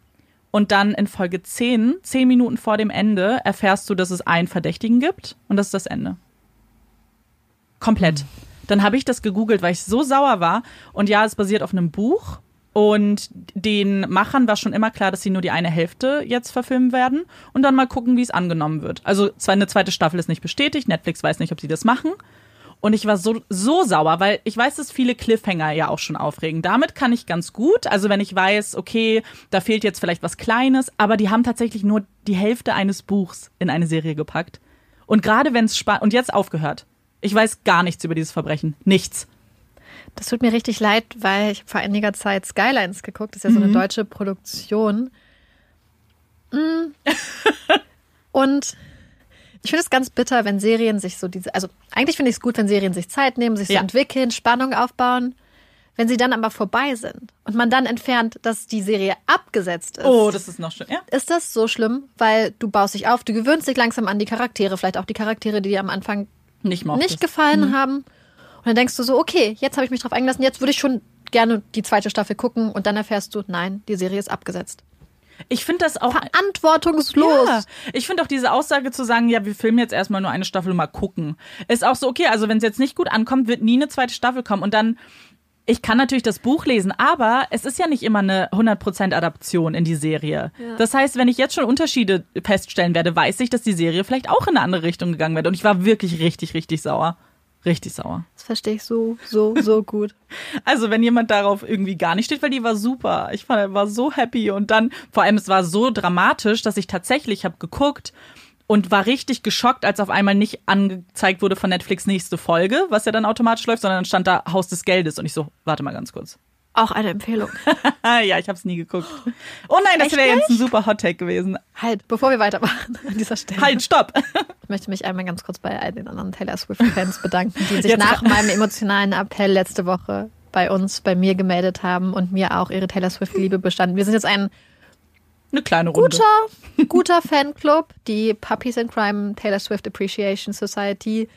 Und dann in Folge 10, zehn Minuten vor dem Ende, erfährst du, dass es einen Verdächtigen gibt. Und das ist das Ende. Komplett. Dann habe ich das gegoogelt, weil ich so sauer war. Und ja, es basiert auf einem Buch. Und den Machern war schon immer klar, dass sie nur die eine Hälfte jetzt verfilmen werden und dann mal gucken, wie es angenommen wird. Also zwar eine zweite Staffel ist nicht bestätigt, Netflix weiß nicht, ob sie das machen. Und ich war so, so sauer, weil ich weiß, dass viele Cliffhanger ja auch schon aufregen. Damit kann ich ganz gut. Also wenn ich weiß, okay, da fehlt jetzt vielleicht was Kleines, aber die haben tatsächlich nur die Hälfte eines Buchs in eine Serie gepackt. Und gerade wenn es spannend, und jetzt aufgehört. Ich weiß gar nichts über dieses Verbrechen. Nichts. Das tut mir richtig leid, weil ich vor einiger Zeit Skylines geguckt. Das ist ja so eine mhm. deutsche Produktion. Mm. Und ich finde es ganz bitter, wenn Serien sich so diese, also eigentlich finde ich es gut, wenn Serien sich Zeit nehmen, sich so ja. entwickeln, Spannung aufbauen. Wenn sie dann aber vorbei sind und man dann entfernt, dass die Serie abgesetzt ist, Oh, das ist noch schön. Ja. ist das so schlimm, weil du baust dich auf, du gewöhnst dich langsam an die Charaktere, vielleicht auch die Charaktere, die dir am Anfang Nicht nicht gefallen haben. Und dann denkst du so, okay, jetzt habe ich mich drauf eingelassen, jetzt würde ich schon gerne die zweite Staffel gucken und dann erfährst du, nein, die Serie ist abgesetzt. Ich finde das auch. Verantwortungslos. Ja, ich finde auch diese Aussage zu sagen, ja, wir filmen jetzt erstmal nur eine Staffel, mal gucken, ist auch so okay. Also wenn es jetzt nicht gut ankommt, wird nie eine zweite Staffel kommen und dann. Ich kann natürlich das Buch lesen, aber es ist ja nicht immer eine 100% Adaption in die Serie. Das heißt, wenn ich jetzt schon Unterschiede feststellen werde, weiß ich, dass die Serie vielleicht auch in eine andere Richtung gegangen wird. Und ich war wirklich richtig, richtig sauer. Richtig sauer. Das verstehe ich so, so, so gut. Also wenn jemand darauf irgendwie gar nicht steht, weil die war super. Ich fand, war so happy und dann, vor allem es war so dramatisch, dass ich tatsächlich habe geguckt und war richtig geschockt, als auf einmal nicht angezeigt wurde von Netflix nächste Folge, was ja dann automatisch läuft, sondern dann stand da Haus des Geldes und ich so, warte mal ganz kurz. Auch eine Empfehlung. ja, ich habe es nie geguckt. Oh nein, das wäre jetzt ein super Hot Take gewesen. Halt, bevor wir weitermachen an dieser Stelle. Halt, stopp. Ich möchte mich einmal ganz kurz bei all den anderen Taylor Swift-Fans bedanken, die sich Jetzt- nach meinem emotionalen Appell letzte Woche bei uns, bei mir gemeldet haben und mir auch ihre Taylor Swift-Liebe bestanden. Wir sind jetzt ein Eine kleine Runde. guter, guter Fanclub. Die Puppies in Crime Taylor Swift Appreciation Society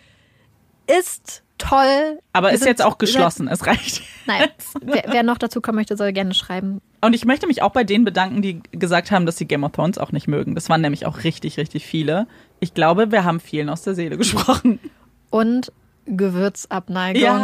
ist toll. Aber Wir ist jetzt auch geschlossen, es reicht. Nein, wer, wer noch dazu kommen möchte, soll gerne schreiben. Und ich möchte mich auch bei denen bedanken, die gesagt haben, dass sie Game of Thrones auch nicht mögen. Das waren nämlich auch richtig, richtig viele. Ich glaube, wir haben vielen aus der Seele gesprochen. Und Gewürzabneigung.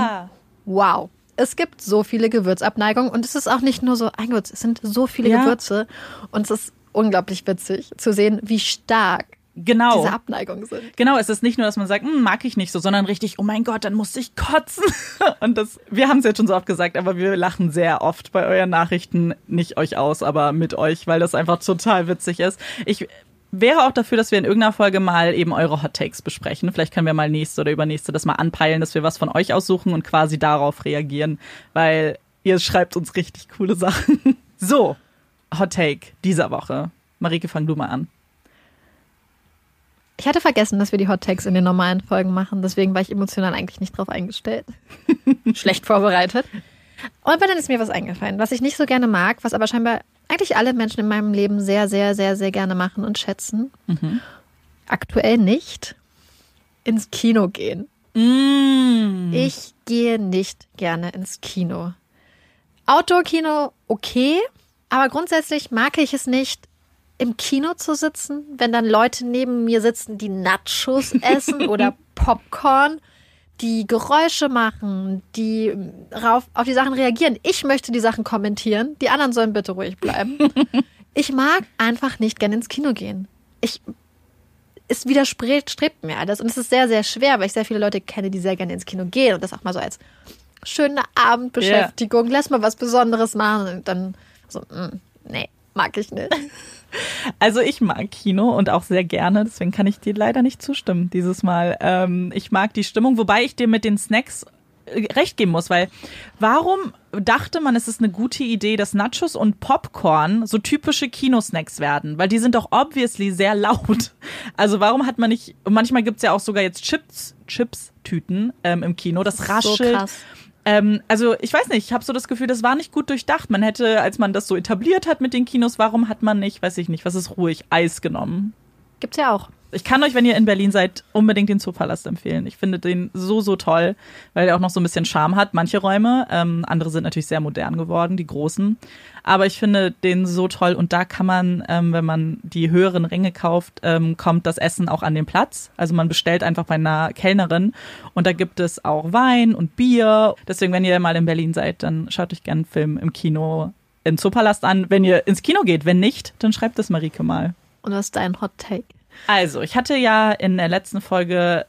Wow. Es gibt so viele Gewürzabneigungen und es ist auch nicht nur so ein Gewürz, es sind so viele Ja. Gewürze und es ist unglaublich witzig zu sehen, wie stark Genau. diese Abneigungen sind. Genau, es ist nicht nur, dass man sagt, "Hm, mag ich nicht so, sondern richtig, oh mein Gott, dann muss ich kotzen. Und das, wir haben es jetzt schon so oft gesagt, aber wir lachen sehr oft bei euren Nachrichten, nicht euch aus, aber mit euch, weil das einfach total witzig ist. Ich wäre auch dafür, dass wir in irgendeiner Folge mal eben eure Hot Takes besprechen. Vielleicht können wir mal nächste oder übernächste das mal anpeilen, dass wir was von euch aussuchen und quasi darauf reagieren, weil ihr schreibt uns richtig coole Sachen. So, Hot Take dieser Woche. Marike, fang du mal an. Ich hatte vergessen, dass wir die Hot Takes in den normalen Folgen machen, deswegen war ich emotional eigentlich nicht drauf eingestellt. Schlecht vorbereitet. Und dann ist mir was eingefallen, was ich nicht so gerne mag, was aber scheinbar eigentlich alle Menschen in meinem Leben sehr, sehr, sehr, sehr gerne machen und schätzen. Aktuell nicht. Ins Kino gehen. Mm. Ich gehe nicht gerne ins Kino. Outdoor-Kino okay, aber grundsätzlich mag ich es nicht, im Kino zu sitzen, wenn dann Leute neben mir sitzen, die Nachos essen oder Popcorn, die Geräusche machen, die rauf, auf die Sachen reagieren. Ich möchte die Sachen kommentieren, die anderen sollen bitte ruhig bleiben. Ich mag einfach nicht gerne ins Kino gehen. Ich es widerstrebt strebt mir alles. Und es ist sehr, sehr schwer, weil ich sehr viele Leute kenne, die sehr gerne ins Kino gehen und das auch mal so als schöne Abendbeschäftigung. Lass mal was Besonderes machen. Und dann so, mm, nee, mag ich nicht. Also ich mag Kino und auch sehr gerne, deswegen kann ich dir leider nicht zustimmen dieses Mal. Ähm, ich mag die Stimmung, wobei ich dir mit den Snacks äh, recht geben muss, weil warum dachte man, es ist eine gute Idee, dass Nachos und Popcorn so typische Kinosnacks werden? Weil die sind doch obviously sehr laut. Also warum hat man nicht, und manchmal gibt's ja auch sogar jetzt Chips, Chips-Tüten ähm, im Kino, das So raschelt. krass. Ähm, also ich weiß nicht, ich habe so das Gefühl, das war nicht gut durchdacht. Man hätte, als man das so etabliert hat mit den Kinos, warum hat man nicht, weiß ich nicht, was ist ruhig, Eis genommen? Gibt's ja auch. Ich kann euch, wenn ihr in Berlin seid, unbedingt den Zoopalast empfehlen. Ich finde den so, so toll, weil der auch noch so ein bisschen Charme hat. Manche Räume, ähm, andere sind natürlich sehr modern geworden, die großen. Aber ich finde den so toll und da kann man, ähm, wenn man die höheren Ränge kauft, ähm, kommt das Essen auch an den Platz. Also man bestellt einfach bei einer Kellnerin und da gibt es auch Wein und Bier. Deswegen, wenn ihr mal in Berlin seid, dann schaut euch gerne einen Film im Kino im Zoopalast an, wenn ihr ins Kino geht. Wenn nicht, dann schreibt es Marike mal. Und was ist dein Hot Take? Also, ich hatte ja in der letzten Folge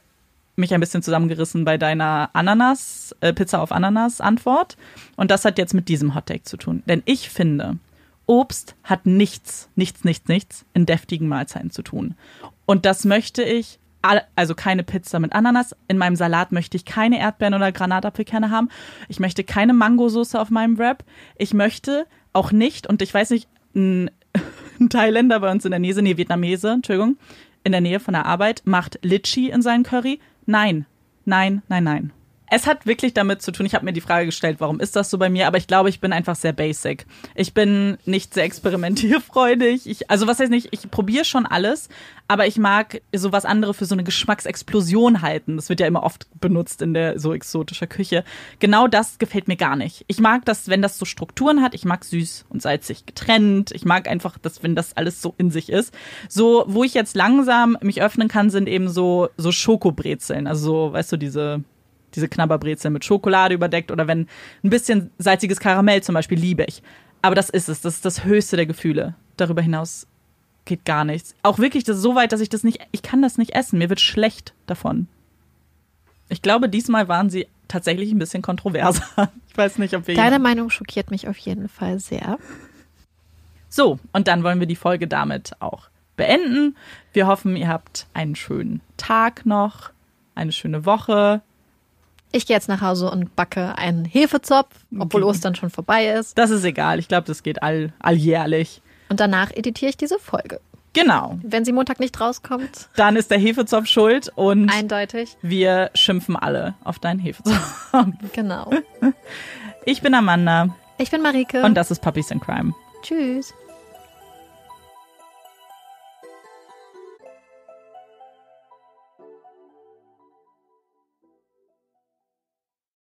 mich ein bisschen zusammengerissen bei deiner Ananas, äh, Pizza auf Ananas Antwort. Und das hat jetzt mit diesem Hottake zu tun. Denn ich finde, Obst hat nichts, nichts, nichts, nichts in deftigen Mahlzeiten zu tun. Und das möchte ich, also keine Pizza mit Ananas. In meinem Salat möchte ich keine Erdbeeren oder Granatapfelkerne haben. Ich möchte keine Mangosauce auf meinem Wrap. Ich möchte auch nicht, und ich weiß nicht, ein, ein Thailänder bei uns in der Nähe, nee, Vietnamese, Entschuldigung, in der Nähe von der Arbeit, macht Litchi in seinen Curry. Nein, nein, nein, nein. Es hat wirklich damit zu tun, ich habe mir die Frage gestellt, warum ist das so bei mir, aber ich glaube, ich bin einfach sehr basic. Ich bin nicht sehr experimentierfreudig. Ich, also was heißt nicht, ich probiere schon alles, aber ich mag so was andere für so eine Geschmacksexplosion halten. Das wird ja immer oft benutzt in der so exotischer Küche. Genau das gefällt mir gar nicht. Ich mag das, wenn das so Strukturen hat. Ich mag süß und salzig getrennt. Ich mag einfach, dass wenn das alles so in sich ist. So, wo ich jetzt langsam mich öffnen kann, sind eben so so Schokobrezeln. Also so, weißt du, diese diese Knabberbrezeln mit Schokolade überdeckt oder wenn ein bisschen salziges Karamell zum Beispiel liebe ich. Aber das ist es. Das ist das höchste der Gefühle. Darüber hinaus geht gar nichts. Auch wirklich das ist so weit, dass ich das nicht, ich kann das nicht essen. Mir wird schlecht davon. Ich glaube, diesmal waren sie tatsächlich ein bisschen kontroverser. Ich weiß nicht, ob wir. Deine Meinung schockiert mich auf jeden Fall sehr. So, und dann wollen wir die Folge damit auch beenden. Wir hoffen, ihr habt einen schönen Tag noch, eine schöne Woche. Ich gehe jetzt nach Hause und backe einen Hefezopf, obwohl Okay. Ostern schon vorbei ist. Das ist egal. Ich glaube, das geht all, alljährlich. Und danach editiere ich diese Folge. Genau. Wenn sie Montag nicht rauskommt, Dann ist der Hefezopf schuld und eindeutig. wir schimpfen alle auf deinen Hefezopf. Genau. Ich bin Amanda Ich bin Marike. und das ist Puppies in Crime. Tschüss.